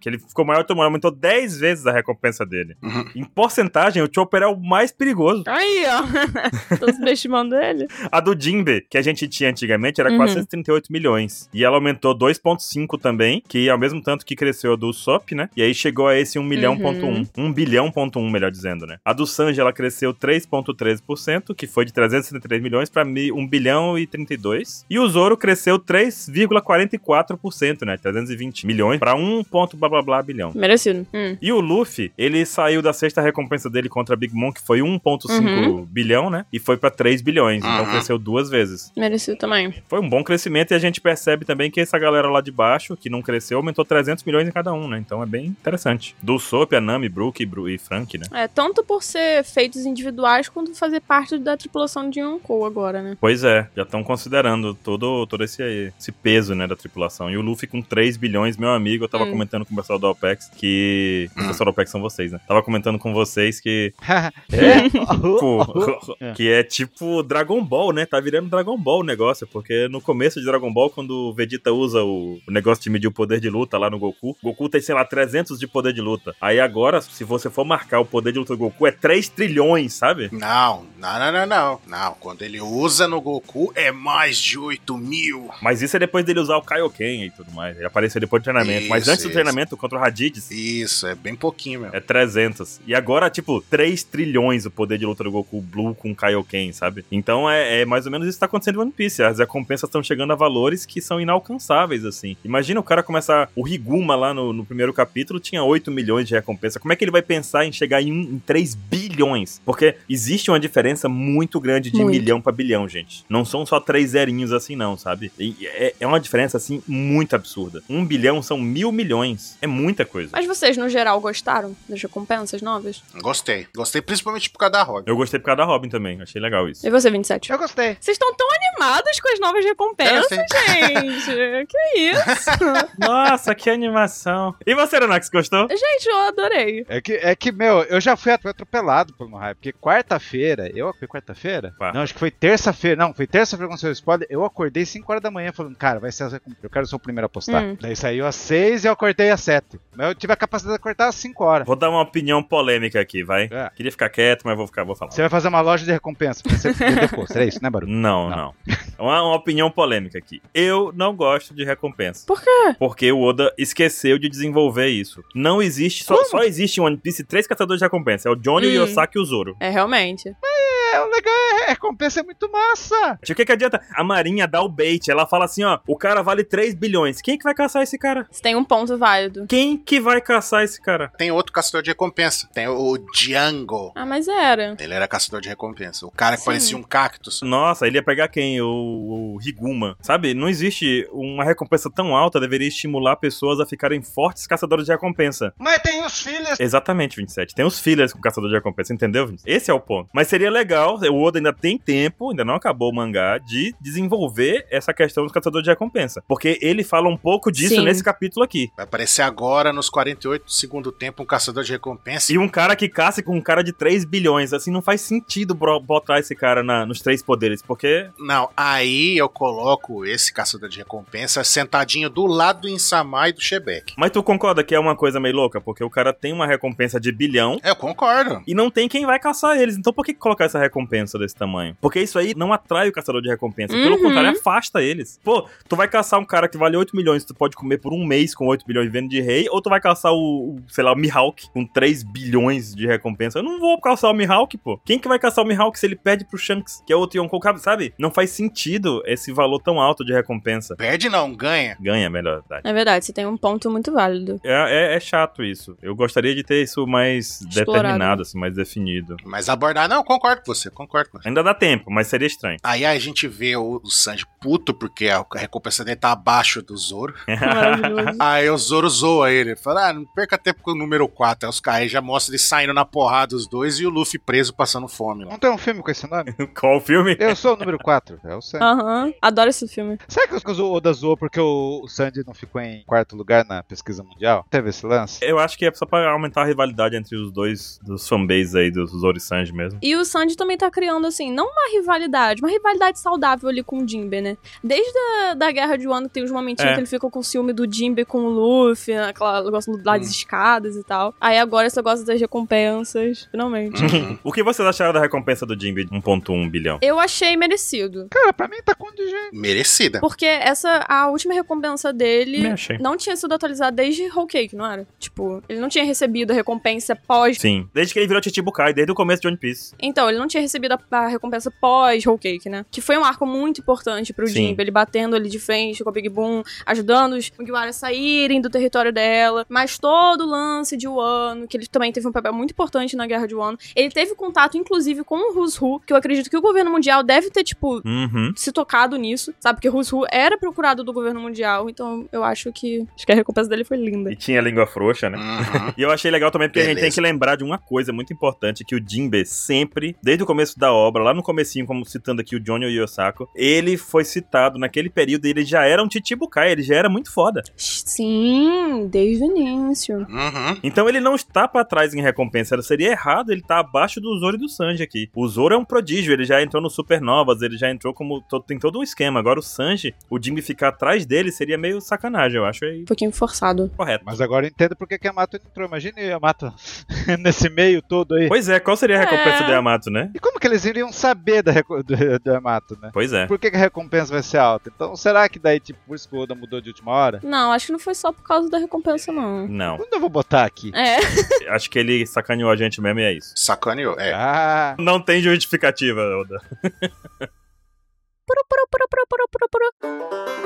Speaker 3: Que ele ficou maior, tomou, aumentou 10 vezes a recompensa dele.
Speaker 1: Uhum.
Speaker 3: Em porcentagem, o Chopper é o mais perigoso.
Speaker 2: Aí, ó. Tô subestimando ele.
Speaker 3: A do Jimbe, que a gente tinha antigamente, era
Speaker 2: Uhum.
Speaker 3: 438 milhões. E ela aumentou 2,5 também, que é ao mesmo tanto que cresceu a do Sop, né? E aí chegou a esse 1 milhão,
Speaker 2: Uhum.
Speaker 3: ponto 1. 1 bilhão, ponto 1, melhor dizendo, né? A do Sanji, ela cresceu 3,13%, que foi de 363 milhões para 1 bilhão e 32. E o Zoro cresceu 3,44%, né? 320 milhões para 1 ponto blá blá blá bilhão.
Speaker 2: Merecido. Hum.
Speaker 3: E o Luffy, ele saiu da sexta recompensa dele contra a Big Mom, que foi 1,5
Speaker 2: Uhum.
Speaker 3: bilhão, né? E foi pra 3 bilhões. Então
Speaker 1: Uhum.
Speaker 3: cresceu duas vezes.
Speaker 2: Merecido também.
Speaker 3: Foi um bom crescimento e a gente percebe também que essa galera lá de baixo, que não cresceu, aumentou 300 milhões em cada um, né? Então é bem interessante. Do Soap, a Nami, Brook e, Bru e Frank, né?
Speaker 2: É, tanto por ser feitos individuais, quanto fazer parte da tripulação de Yonkou agora, né?
Speaker 3: Pois é, já estão considerando todo, todo esse, esse peso, né, da tripulação. E o Luffy com 3 bilhões, meu amigo, eu tava
Speaker 2: Hum.
Speaker 3: Comentando com o pessoal da OPEX que... O pessoal da OPEX são vocês, né? Tava comentando com vocês que
Speaker 4: é?
Speaker 3: Tipo, que é tipo Dragon Ball, né? Tá virando Dragon Ball o negócio, porque no começo de Dragon Ball, quando o Vegeta usa o, negócio de medir o poder de luta lá no Goku, Goku tem, sei lá, 300 de poder de luta. Aí agora, se você for marcar o poder de luta do Goku, é 3 trilhões, sabe?
Speaker 1: Não, não, não, não, não. Não, quando ele usa no Goku é mais de 8 mil.
Speaker 3: Mas isso é depois dele usar o Kaioken e tudo mais. Ele apareceu depois do treinamento. Mas
Speaker 1: Isso,
Speaker 3: antes do treinamento contra o Raditz,
Speaker 1: Isso, é bem pouquinho mesmo.
Speaker 3: É 300. E agora, tipo, 3 trilhões o poder de luta do Goku Blue com Kaioken, sabe? Então é, é mais ou menos isso que tá acontecendo em One Piece. As recompensas estão chegando a valores que são inalcançáveis, assim. Imagina o cara começar. O Riguma lá no, no primeiro capítulo tinha 8 milhões de recompensa. Como é que ele vai pensar em chegar em, um, em 3 bilhões? Porque existe uma diferença muito grande de
Speaker 2: Muito.
Speaker 3: milhão pra bilhão, gente. Não são só três zerinhos assim, não, sabe? E é, é uma diferença, assim, muito absurda. Um bilhão são mil milhões. É muita coisa.
Speaker 2: Mas vocês, no geral, gostaram das recompensas novas?
Speaker 1: Gostei. Gostei principalmente por causa da Robin.
Speaker 3: Eu gostei por causa da Robin também, achei legal isso.
Speaker 2: E você, 27?
Speaker 4: Eu gostei.
Speaker 2: Vocês estão tão animados com as novas recompensas, gente. que isso?
Speaker 3: Nossa, que animação. E você, Renax, gostou?
Speaker 2: gente, eu adorei.
Speaker 4: É que, é que, meu, eu já fui atropelado pelo hype, porque quarta-feira, eu foi quarta-feira? Não, acho que foi terça-feira, não, foi terça-feira com seu spoiler, eu acordei 5 horas da manhã falando, cara, vai ser, as recomp- eu quero ser o primeiro a postar.
Speaker 2: Hum.
Speaker 4: Daí saiu às 6 e eu acordei às 7. Mas eu tive a capacidade de acordar às 5 horas.
Speaker 3: Vou dar uma opinião polêmica aqui, vai.
Speaker 4: É.
Speaker 3: Queria ficar quieto, mas vou ficar, vou falar.
Speaker 4: Você vai fazer uma loja de recompensa pra você vender é isso, né, Barulho?
Speaker 3: Não,
Speaker 4: Não.
Speaker 3: não. Uma, uma opinião polêmica aqui. Eu não gosto de recompensa.
Speaker 2: Por quê?
Speaker 3: Porque o Oda esqueceu de desenvolver isso. Não existe, só, só existe em One Piece três caçadores de recompensa. É o Johnny, o
Speaker 2: Hum.
Speaker 3: Yosaki e o Zoro.
Speaker 2: É, realmente.
Speaker 4: É, o legal é, a recompensa é muito massa.
Speaker 3: O que, que adianta? A Marinha dá o bait. Ela fala assim, ó, o cara vale 3 bilhões. Quem que vai caçar esse cara?
Speaker 2: Você tem um ponto válido.
Speaker 3: Quem que vai caçar esse cara?
Speaker 1: Tem outro caçador de recompensa. Tem o Django.
Speaker 2: Ah, mas era.
Speaker 1: Ele era caçador de recompensa. O cara que
Speaker 2: Sim.
Speaker 1: parecia um cactus.
Speaker 3: Nossa, ele ia pegar quem? O, o Riguma. Sabe? Não existe uma recompensa tão alta, deveria estimular pessoas a ficarem fortes caçadores de recompensa.
Speaker 4: Mas tem os filhos.
Speaker 3: Exatamente, 27. Tem os fillers com caçador de recompensa, entendeu? 27? Esse é o ponto. Mas seria legal, o Oda ainda tem tempo, ainda não acabou o mangá, de desenvolver essa questão dos caçadores de recompensa. Porque ele fala um pouco disso
Speaker 2: Sim.
Speaker 3: nesse capítulo aqui.
Speaker 1: Vai aparecer agora, nos 48 do segundo tempo, um caçador de recompensa.
Speaker 3: E um cara que caça com um cara de 3 bilhões, assim, não faz sentido botar esse cara na- nos três poderes, porque
Speaker 1: Não, aí eu coloco esse caçador de recompensa sentadinho do lado do Insama e do Shebeck.
Speaker 3: Mas tu concorda que é uma coisa meio louca? Porque o cara tem uma recompensa de bilhão
Speaker 1: Eu concordo.
Speaker 3: e não tem quem vai caçar eles. Então por que colocar essa recompensa desse tamanho. Porque isso aí não atrai o caçador de recompensa. Pelo
Speaker 2: Uhum.
Speaker 3: contrário, afasta eles. Pô, tu vai caçar um cara que vale 8 milhões, tu pode comer por um mês com 8 milhões vendo de rei, ou tu vai caçar o, o, sei lá, o Mihawk com 3 bilhões de recompensa. Eu não vou caçar o Mihawk, pô. Quem que vai caçar o Mihawk se ele perde pro Shanks, que é outro Yonkou, sabe? Não faz sentido esse valor tão alto de recompensa.
Speaker 1: Perde não, ganha.
Speaker 3: Ganha, melhor verdade.
Speaker 2: É verdade, você tem um ponto muito válido.
Speaker 3: É, é- é chato isso. Eu gostaria de ter isso mais
Speaker 2: Explorado.
Speaker 3: determinado, assim, mais definido.
Speaker 1: Mas abordar, não, concordo com você, concordo com você.
Speaker 3: Ainda dá tempo, mas seria estranho.
Speaker 1: Aí a gente vê o Sanji puto porque a recompensa dele tá abaixo do Zoro.
Speaker 2: Maravilhoso.
Speaker 1: Aí o Zoro zoa ele. Fala, ah, não perca tempo com o número 4. Aí os caras já mostram ele saindo na porrada os dois e o Luffy preso passando fome lá.
Speaker 4: Não tem um filme com esse nome?
Speaker 3: Qual o filme?
Speaker 4: Eu sou o número 4. É o Sandy.
Speaker 2: Aham, adoro esse filme.
Speaker 4: Será que o Oda zoou porque o, o Sandy não ficou em quarto lugar na pesquisa mundial? Teve esse lance?
Speaker 3: Eu acho que é só pra aumentar a rivalidade entre os dois, dos fanbases aí, dos Zoro e Sanji mesmo.
Speaker 2: E o Sanji também tá criando, assim, não uma rivalidade, uma rivalidade saudável ali com o Jinbe, né? Desde a da Guerra de Wano, tem uns momentinhos
Speaker 3: É.
Speaker 2: que ele fica com ciúme do Jinbe com o Luffy, aquela negócio lá das escadas e tal. Aí agora esse negócio das recompensas, finalmente.
Speaker 1: Uhum.
Speaker 3: O que vocês acharam da recompensa do Jinbe de 1.1 bilhão?
Speaker 2: Eu achei merecido.
Speaker 4: Cara, pra mim tá condigente.
Speaker 1: Merecida.
Speaker 2: Porque essa, a última recompensa dele não tinha sido atualizada desde Whole Cake, não era? Tipo, ele não tinha recebido a recompensa pós.
Speaker 3: Sim. Desde que ele virou Chichibukai, desde o começo de One Piece.
Speaker 2: Então, ele não tinha recebido a, a recompensa pós Whole Cake, né? Que foi um arco muito importante pro
Speaker 3: Sim.
Speaker 2: Jinbe. Ele batendo ali de frente com a Big Boom, ajudando os Mugiwara a saírem do território dela. Mas todo o lance de Wano, que ele também teve um papel muito importante na Guerra de Wano. Ele teve contato, inclusive, com o Who's Who, que eu acredito que o governo mundial deve ter, tipo,
Speaker 3: Uhum.
Speaker 2: se tocado nisso, sabe? Porque Who's Who era procurado do governo mundial, então eu acho que acho que a recompensa dele foi linda.
Speaker 3: E tinha língua frouxa, né?
Speaker 1: Uhum.
Speaker 3: E eu achei legal também porque a gente
Speaker 1: Beleza.
Speaker 3: tem que lembrar de uma coisa muito importante, que o Jinbe sempre, desde o começo da obra, lá no comecinho, como citando aqui o Johnny e o Yosako, ele foi citado naquele período ele já era um Chichibukai, ele já era muito foda.
Speaker 2: Sim, desde o início.
Speaker 1: Uhum.
Speaker 3: Então ele não está pra trás em recompensa, seria errado ele tá abaixo do Zoro e do Sanji aqui. O Zoro é um prodígio, ele já entrou no Supernovas, ele já entrou como, to- tem todo um esquema. Agora o Sanji, o Jinbe ficar atrás dele seria meio sacanagem, eu acho aí
Speaker 2: Um pouquinho forçado.
Speaker 3: correto.
Speaker 4: Mas agora eu entendo porque que a Yamato entrou. Imagine a Yamato nesse meio todo aí.
Speaker 3: Pois é, qual seria a recompensa
Speaker 2: É.
Speaker 3: do Yamato, né?
Speaker 4: E como que eles iriam saber da do, do Yamato, né?
Speaker 3: Pois é.
Speaker 4: Por que, que a recompensa vai ser alta? Então, será que daí, tipo, por isso que o Oda mudou de última hora?
Speaker 2: Não, acho que não foi só por causa da recompensa, não.
Speaker 3: Não.
Speaker 4: Quando eu vou botar aqui?
Speaker 2: É.
Speaker 3: Acho que ele sacaneou a gente mesmo e é isso.
Speaker 1: Sacaneou, é.
Speaker 4: Ah,
Speaker 3: Não tem justificativa, Oda.
Speaker 2: Puru, puru, puru, puru, puru, puru,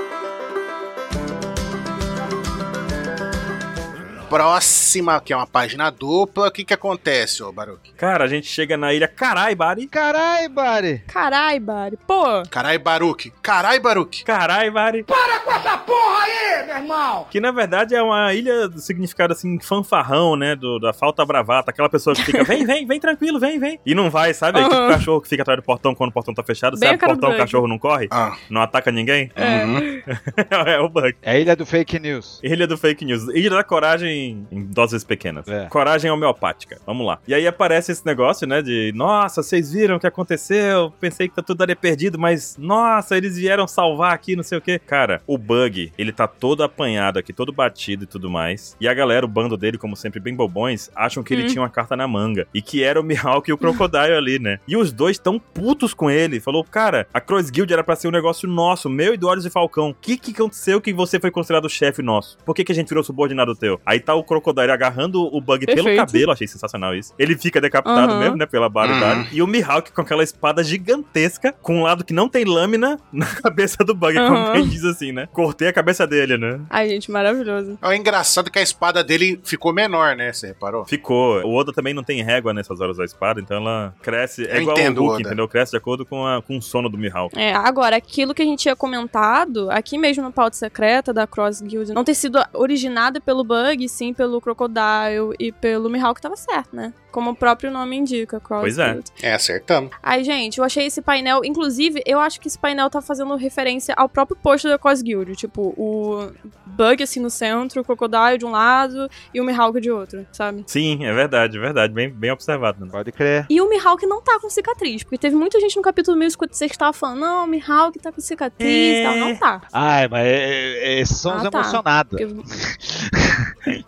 Speaker 1: Próxima, que é uma página dupla. O que que acontece, ô Baruque?
Speaker 3: Cara, a gente chega na ilha Carai, Bari.
Speaker 4: carai, Bari!
Speaker 2: Carai, Bari. Pô,
Speaker 1: Carai, Baruque. Carai, Baruque.
Speaker 3: Carai, Bari. Para com essa porra aí, meu irmão! Que na verdade é uma ilha do significado assim, fanfarrão, né? Do, da falta bravata. Aquela pessoa que fica, vem, vem, vem tranquilo, vem, vem. E não vai, sabe?
Speaker 2: Aham.
Speaker 3: o cachorro que fica atrás do portão quando o portão tá fechado.
Speaker 2: Bem a
Speaker 3: abre o portão, o cachorro não corre,
Speaker 1: Ah.
Speaker 3: não ataca ninguém.
Speaker 2: É.
Speaker 1: Uhum.
Speaker 3: é o bug.
Speaker 4: É a ilha do fake news.
Speaker 3: Ilha do Fake News. Ilha da Coragem em doses pequenas.
Speaker 4: É.
Speaker 3: Coragem homeopática. Vamos lá. E aí aparece esse negócio, né? De nossa, vocês viram o que aconteceu? Pensei que tá tudo ali perdido, mas nossa, eles vieram salvar aqui, não sei o quê. Cara, o Bug, ele tá todo apanhado aqui, todo batido e tudo mais. E a galera, o bando dele, como sempre, bem bobões, acham que ele
Speaker 2: Hum.
Speaker 3: tinha uma carta na manga. E que era o Mihawk e o Crocodile ali, né? E os dois tão putos com ele. Falou, cara, a Cross Guild era pra ser um negócio nosso, meu e do Olhos e Falcão. O que que aconteceu que você foi considerado o chefe nosso? Por que que a gente virou subordinado teu? Aí tá o Crocodile agarrando o Bug pelo
Speaker 2: Perfeito.
Speaker 3: cabelo, achei sensacional isso. Ele fica decapitado
Speaker 2: Aham.
Speaker 3: mesmo, né, pela barbaridade. E o Mihawk com aquela espada gigantesca, com um lado que não tem lâmina na cabeça do Bug, como
Speaker 2: Aham.
Speaker 3: quem diz assim, né? Cortei a cabeça dele, né?
Speaker 2: Ai, gente, maravilhoso.
Speaker 1: É engraçado que a espada dele ficou menor, né? Você reparou?
Speaker 3: Ficou. O Oda também não tem régua nessas horas da espada, então ela cresce. É
Speaker 1: Eu
Speaker 3: igual
Speaker 1: entendo,
Speaker 3: o Hulk,
Speaker 1: Oda.
Speaker 3: entendeu? Cresce de acordo com, a- com o sono do Mihawk.
Speaker 2: É, agora, aquilo que a gente tinha comentado, aqui mesmo no pauta secreta da Cross Guild, não ter sido originada pelo Bug, sim pelo Crocodile e pelo Mihawk, tava certo, né? Como o próprio nome indica, Cross
Speaker 3: Pois é.
Speaker 1: É, acertamos.
Speaker 2: Ai, gente, eu achei esse painel. Inclusive, eu acho que esse painel tá fazendo referência ao próprio post da Cross Guild. Tipo, o Bug assim no centro, o Crocodile de um lado e o Mihawk de outro, sabe?
Speaker 3: Sim, é verdade, é verdade. Bem, bem observado. Né?
Speaker 4: Pode crer.
Speaker 2: E o Mihawk não tá com cicatriz, porque teve muita gente no capítulo 1056 que tava falando, não, o Mihawk tá com cicatriz e tal. Não tá.
Speaker 4: Ai, mas é- é- esses são
Speaker 2: Ah,
Speaker 4: os
Speaker 2: tá.
Speaker 4: emocionados.
Speaker 2: Porque-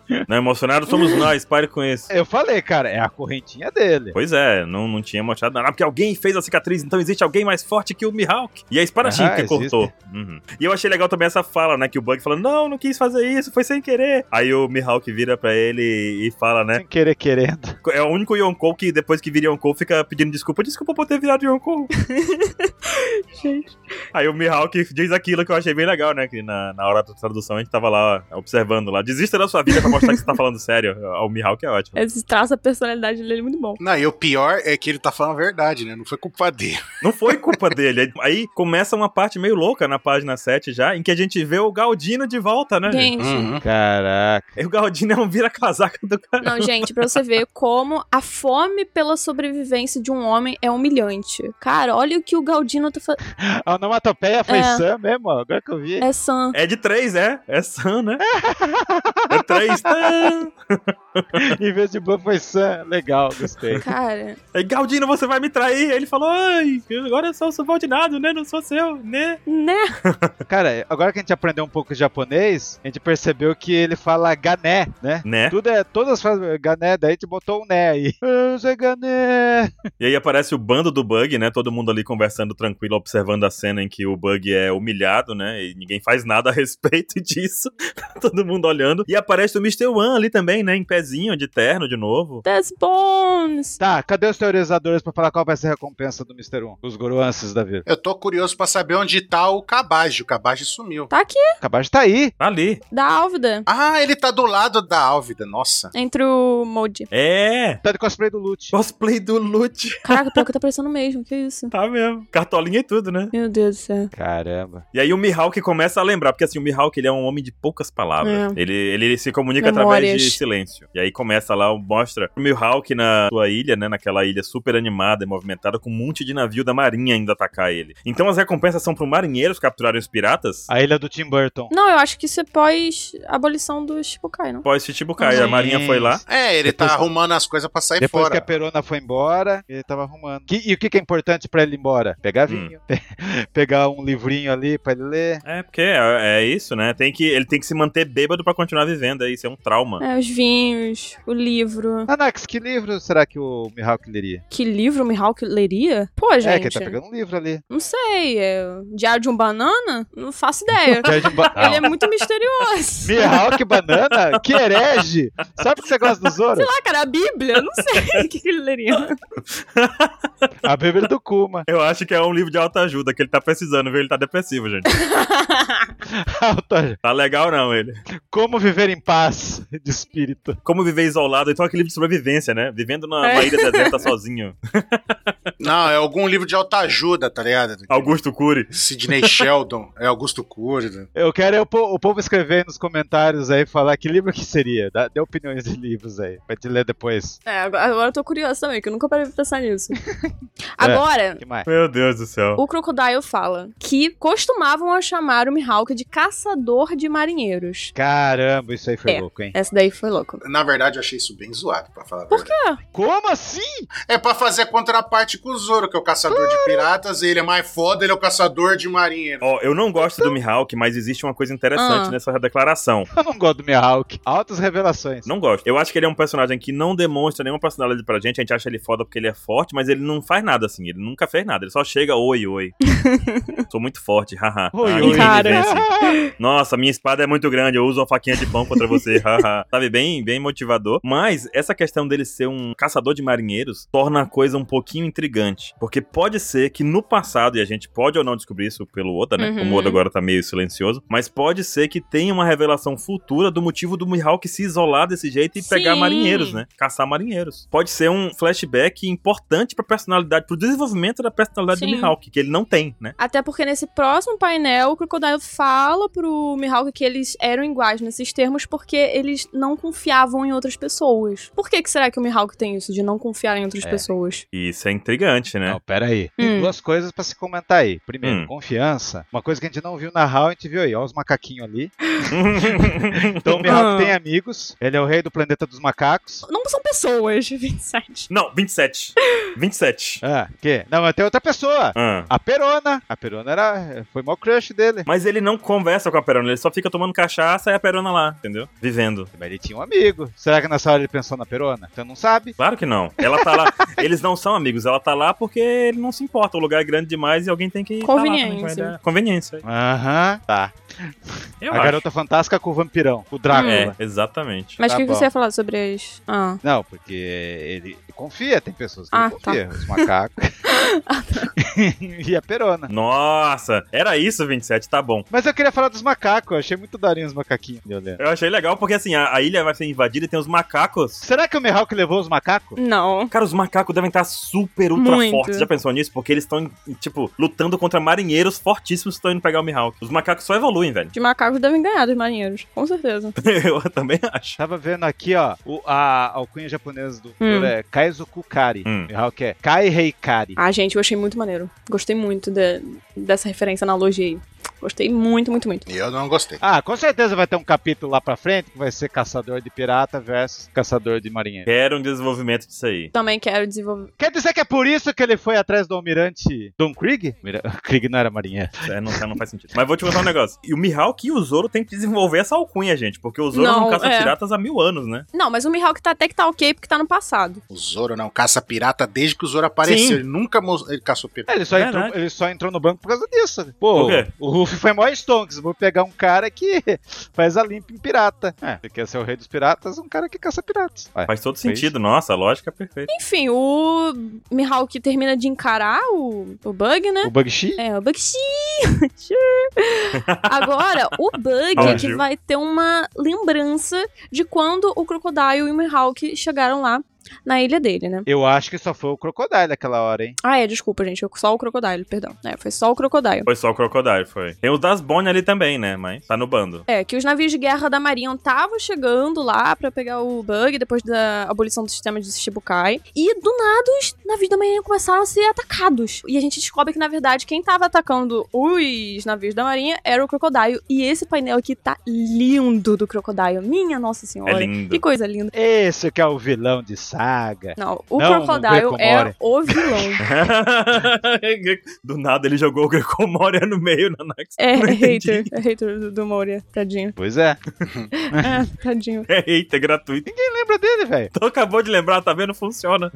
Speaker 3: Não, emocionado somos nós, pare com isso.
Speaker 4: Eu falei, cara, é a correntinha dele.
Speaker 3: Pois é, não, não tinha mostrado nada. Porque alguém fez a cicatriz, então existe alguém mais forte que o Mihawk. E a espadachim
Speaker 4: Ah,
Speaker 3: que
Speaker 4: existe.
Speaker 3: cortou. Uhum. E eu achei legal também essa fala, né? Que o Bug falando, não, não quis fazer isso, foi sem querer. Aí o Mihawk vira pra ele e fala, né?
Speaker 4: Sem querer, querendo.
Speaker 3: É o único Yonkou que depois que vira Yonkou fica pedindo desculpa. Desculpa por ter virado Yonkou.
Speaker 2: Gente.
Speaker 3: Aí o Mihawk diz aquilo que eu achei bem legal, né? Que na, na hora da tradução a gente tava lá observando lá. Desista da sua vida pra mostrar que você tá falando sério. O Mihawk é ótimo.
Speaker 2: Esse traço, a personalidade dele é muito bom.
Speaker 1: Não, e o pior é que ele tá falando a verdade, né? Não foi culpa dele.
Speaker 3: Não foi culpa dele. Aí- começa uma parte meio louca na página 7 já, em que a gente vê o Galdino de volta, né? gente?
Speaker 2: Gente.
Speaker 1: Uhum.
Speaker 4: Caraca.
Speaker 3: E o Galdino é um vira-casaca do cara.
Speaker 2: Não, gente, pra você ver como a fome pela sobrevivência de um homem é humilhante. Cara, olha o que o Galdino tá fazendo.
Speaker 4: A onomatopeia foi
Speaker 2: É.
Speaker 4: Sam mesmo, agora que eu vi.
Speaker 2: É Sam.
Speaker 3: É de três, é? É Sam, né? É três. uh.
Speaker 4: em vez de Ban foi Sam. Legal, gostei.
Speaker 2: Cara,
Speaker 3: Aí, Galdino, você vai me trair. Aí ele falou, ai, agora eu sou subordinado, né? Não sou seu, né?
Speaker 2: né?
Speaker 4: Cara, agora que a gente aprendeu um pouco de japonês, a gente percebeu que ele fala gané, né?
Speaker 3: Né?
Speaker 4: Tudo é, todas as frases gané, daí a gente botou um né aí. Zé gané.
Speaker 3: E aí aparece o bando do Bug, né? Todo mundo ali conversando tranquilo, observando a cena em que o Bug é humilhado, né? E ninguém faz nada a respeito disso. Todo mundo olhando. E aparece o Mr. One ali também, né? Em de terno, de novo.
Speaker 2: That's Bones.
Speaker 4: Tá, cadê os teorizadores pra falar qual vai ser a recompensa do Mr. 1? Os Goruances da vida.
Speaker 1: Eu tô curioso pra saber onde tá o Kabaji. O Kabaji sumiu.
Speaker 2: Tá aqui,
Speaker 4: Acabaste tá aí.
Speaker 3: Tá ali.
Speaker 2: da Álvida.
Speaker 1: Ah, ele tá do lado da Álvida. Nossa.
Speaker 2: Entre o Moji.
Speaker 3: É!
Speaker 4: Tá de cosplay do Lute.
Speaker 3: Cosplay do Lute.
Speaker 2: Caraca, pior que tá parecendo mesmo, que isso?
Speaker 3: Tá mesmo. Cartolinha e tudo, né?
Speaker 2: Meu Deus do céu.
Speaker 4: Caramba.
Speaker 3: E aí o Mihawk começa a lembrar, porque assim, o Mihawk ele é um homem de poucas palavras.
Speaker 2: É.
Speaker 3: Ele, ele se comunica através
Speaker 2: Memórias.
Speaker 3: de silêncio. E aí começa lá, mostra o Mihawk na sua ilha, né? Naquela ilha super animada e movimentada, com um monte de navio da marinha ainda atacar ele. Então as recompensas são pro marinheiros capturarem os piratas.
Speaker 4: A ilha do Tim Burton.
Speaker 2: Não, eu acho que isso é pós-abolição do Shibukai, não?
Speaker 3: Pós Chichibukai, a marinha foi lá.
Speaker 1: É, ele
Speaker 4: Depois-
Speaker 1: tá arrumando as coisas pra sair
Speaker 4: Depois
Speaker 1: fora.
Speaker 4: que a Perona foi embora, ele tava arrumando. Que- e o que, que é importante pra ele ir embora? Pegar
Speaker 3: Hum.
Speaker 4: vinho. Pegar um livrinho ali pra ele ler.
Speaker 3: É, porque é, é isso, né? Tem que, ele tem que se manter bêbado pra continuar vivendo, é isso, é um trauma.
Speaker 2: É, os vinhos, o livro.
Speaker 4: Anax, que livro será que o Mihawk leria?
Speaker 2: Que livro o Mihawk leria? Pô,
Speaker 4: É,
Speaker 2: gente.
Speaker 4: que ele tá pegando um livro ali.
Speaker 2: Não sei. É... Diário de um Banana? Não faço ideia.
Speaker 4: Diário de um ba-
Speaker 2: Ele é muito misterioso.
Speaker 4: Mihawk banana? Que herege! Sabe que você gosta do Zoro?
Speaker 2: Ah, cara, a Bíblia? Não sei o que, que ele leria.
Speaker 4: A Bíblia do Kuma.
Speaker 3: Eu acho que é um livro de autoajuda que ele tá precisando, viu? Ele tá depressivo, gente.
Speaker 4: Autor-
Speaker 3: Tá legal não, ele.
Speaker 4: Como viver em paz de espírito.
Speaker 3: Como viver isolado, então aquele livro de sobrevivência, né? Vivendo numa
Speaker 2: É.
Speaker 3: ilha deserta sozinho.
Speaker 1: Não, é algum livro de autoajuda, tá ligado?
Speaker 3: Augusto Cury.
Speaker 1: Sidney Sheldon, é Augusto Cury. né?
Speaker 4: Eu quero é o, po- o povo escrever nos comentários aí, falar que livro que seria. Dá, dê opiniões de livros aí, pra te ler depois.
Speaker 2: É, agora, agora eu tô curiosa também, que eu nunca parei pra pensar nisso. Agora,
Speaker 4: que mais?
Speaker 3: Meu Deus do céu.
Speaker 2: o Crocodile fala que costumavam a chamar o Mihawk de caçador de marinheiros.
Speaker 4: Caramba, isso aí foi
Speaker 2: É.
Speaker 4: louco, hein?
Speaker 2: Essa daí foi louco.
Speaker 1: Na verdade, eu achei isso bem zoado, pra falar a
Speaker 2: Por
Speaker 1: verdade.
Speaker 4: Como assim?
Speaker 1: É pra fazer contraparte com o Zoro, que é o caçador de piratas, ele é mais foda, ele é o caçador de marinheiro.
Speaker 3: Ó, eu não gosto do Mihawk, mas existe uma coisa interessante
Speaker 2: Ah.
Speaker 3: nessa declaração.
Speaker 4: Eu não gosto do Mihawk. Altas revelações.
Speaker 3: Não gosto. Eu acho que ele é um personagem que não demonstra nenhuma personalidade pra gente. A gente acha ele foda porque ele é forte, mas ele não faz nada assim. Ele nunca fez nada. Ele só chega, oi, oi. Sou muito forte, haha.
Speaker 4: Oi,
Speaker 3: Ah,
Speaker 4: oi.
Speaker 2: Cara.
Speaker 3: Nossa, minha espada é muito grande, eu uso uma faquinha de pão contra você, haha. Sabe, bem, bem motivador. Mas essa questão dele ser um caçador de marinheiros torna a coisa um pouquinho intrigante. Porque pode ser que no passado, e a gente pode ou não descobrir isso pelo Oda, né?
Speaker 2: Uhum.
Speaker 3: O Oda agora tá meio silencioso, mas pode ser que tenha uma revelação futura do motivo do Mihawk se isolar desse jeito e pegar
Speaker 2: Sim.
Speaker 3: marinheiros, né? Caçar marinheiros. Pode ser um flashback importante pra personalidade, pro desenvolvimento da personalidade
Speaker 2: Sim.
Speaker 3: do Mihawk, que ele não tem, né?
Speaker 2: Até porque nesse próximo painel, o Crocodile fala pro Mihawk que eles eram iguais nesses termos porque eles não confiavam em outras pessoas. Por que, que será que o Mihawk tem isso de não confiar em outras
Speaker 4: É.
Speaker 2: pessoas?
Speaker 3: Isso é intrigante, né?
Speaker 4: Não, pera aí. Tem
Speaker 2: Hum.
Speaker 4: duas coisas pra se comentar aí. Primeiro,
Speaker 3: Hum.
Speaker 4: confiança. Uma coisa que a gente não viu na HAL, a gente viu aí. Ó os macaquinhos ali. Então o Mihawk
Speaker 2: Ah.
Speaker 4: tem amigos. Ele é o rei do planeta dos macacos.
Speaker 2: Não são pessoas, 27.
Speaker 3: Não, 27. 27.
Speaker 4: Ah, que? Não, mas tem outra pessoa.
Speaker 3: Ah.
Speaker 4: A Perona. A Perona era, foi mal crush dele.
Speaker 3: Mas ele não conversa com a Perona, ele só fica tomando cachaça e a Perona lá, entendeu? Vivendo.
Speaker 4: Mas ele tinha um amigo. Será que nessa hora ele pensou na Perona? Então não sabe.
Speaker 3: Claro que não. Ela tá lá. Eles não são amigos, ela tá lá porque ele não se importa. O lugar é grande demais e alguém tem que. tá lá
Speaker 2: Conveniência.
Speaker 3: Conveniência.
Speaker 4: Aham, tá.
Speaker 3: Eu
Speaker 4: a
Speaker 3: acho.
Speaker 4: garota fantástica com o vampirão, o Drácula.
Speaker 3: É, exatamente.
Speaker 2: Mas o
Speaker 4: Tá
Speaker 2: que, que você ia falar sobre as. Ah.
Speaker 4: Não, porque ele confia, tem pessoas que
Speaker 2: Ah,
Speaker 4: ele confia. Os macacos. e a Perona.
Speaker 3: Nossa, era isso, 27, tá bom.
Speaker 4: Mas eu queria falar dos macacos, eu achei muito darinho os macaquinhos de olhando.
Speaker 3: Eu achei legal porque assim, a, a ilha vai ser invadida e tem os macacos.
Speaker 4: Será que o Mihawk levou os macacos?
Speaker 2: Não.
Speaker 3: Cara, os macacos devem estar super ultra
Speaker 2: Muito.
Speaker 3: fortes. Já pensou nisso? Porque eles estão, tipo, lutando contra marinheiros fortíssimos que estão indo pegar o Mihawk. Os macacos só evoluem, velho.
Speaker 2: De macacos devem ganhar dos marinheiros, com certeza.
Speaker 3: Eu também acho.
Speaker 4: Tava vendo aqui, ó, o, a alcunha japonesa do
Speaker 2: Hum.
Speaker 4: é Kaizoku Kari.
Speaker 3: Hum.
Speaker 4: Mihawk é Kaihei Kari.
Speaker 2: Ah, gente, eu achei muito maneiro. Gostei muito de- dessa referência na loja aí. Gostei muito, muito, muito.
Speaker 1: Eu não gostei.
Speaker 4: Ah, com certeza vai ter um capítulo lá pra frente que vai ser caçador de pirata versus caçador de marinheiro.
Speaker 3: Quero um desenvolvimento disso aí.
Speaker 2: Também quero desenvolver.
Speaker 4: Quer dizer que é por isso que ele foi atrás do almirante Don Krieg? Mira- Krieg não era marinheiro.
Speaker 3: É, não, não faz sentido. Mas vou te contar um negócio. E o Mihawk e o Zoro tem que desenvolver essa alcunha, gente. Porque o Zoro
Speaker 2: Não,
Speaker 3: não, caça
Speaker 2: é.
Speaker 3: piratas há mil anos, né?
Speaker 2: Não, mas o Mihawk tá até que tá ok porque tá no passado.
Speaker 1: O Zoro não caça pirata desde que o Zoro apareceu.
Speaker 3: Sim.
Speaker 1: Ele nunca ele caçou pirata.
Speaker 4: É, Ele só, entrou,
Speaker 3: Verdade.
Speaker 4: ele só entrou no banco por causa disso. Pô,
Speaker 3: Por quê?
Speaker 4: o Ruffy foi mó stonks. Vou pegar um cara que faz a limpa em pirata. É, você quer ser o rei dos piratas, um cara que caça piratas. Vai.
Speaker 3: Faz todo
Speaker 4: Fez.
Speaker 3: sentido. Nossa, a lógica é perfeita.
Speaker 2: Enfim, o Mihawk termina de encarar o, o Bug, né?
Speaker 4: O Bugshi?
Speaker 2: É, o Bug. Agora, o Bug
Speaker 3: Ah,
Speaker 2: que vai ter uma lembrança de quando o Crocodile e o Mihawk chegaram lá na ilha dele, né?
Speaker 4: Eu acho que só foi o Crocodile aquela hora, hein?
Speaker 2: Ah, é, desculpa, gente. Só o Crocodile, perdão. É, foi só o Crocodile.
Speaker 3: Foi só o Crocodile, foi. Tem os das Bonnie ali também, né? Mas tá no bando.
Speaker 2: É, que os navios de guerra da Marinha estavam chegando lá pra pegar o bug depois da abolição do sistema de Shichibukai. E do nada os navios da Marinha começaram a ser atacados. E a gente descobre que, na verdade, quem tava atacando os navios da Marinha era o Crocodile. E esse painel aqui tá lindo do Crocodile. Minha Nossa Senhora.
Speaker 3: É lindo.
Speaker 2: Que coisa linda.
Speaker 4: Esse que é o vilão de saga.
Speaker 2: Não, o
Speaker 4: Não,
Speaker 2: Crocodile
Speaker 4: o
Speaker 2: é
Speaker 4: Greco
Speaker 2: o vilão.
Speaker 3: do nada ele jogou o Grecomoria no meio na Nax.
Speaker 2: É, é hater. É hater do, do Moria. Tadinho.
Speaker 4: Pois é.
Speaker 2: É, tadinho.
Speaker 3: É hater gratuito.
Speaker 4: Quem lembra dele, velho?
Speaker 3: Então acabou de lembrar, tá vendo? Funciona.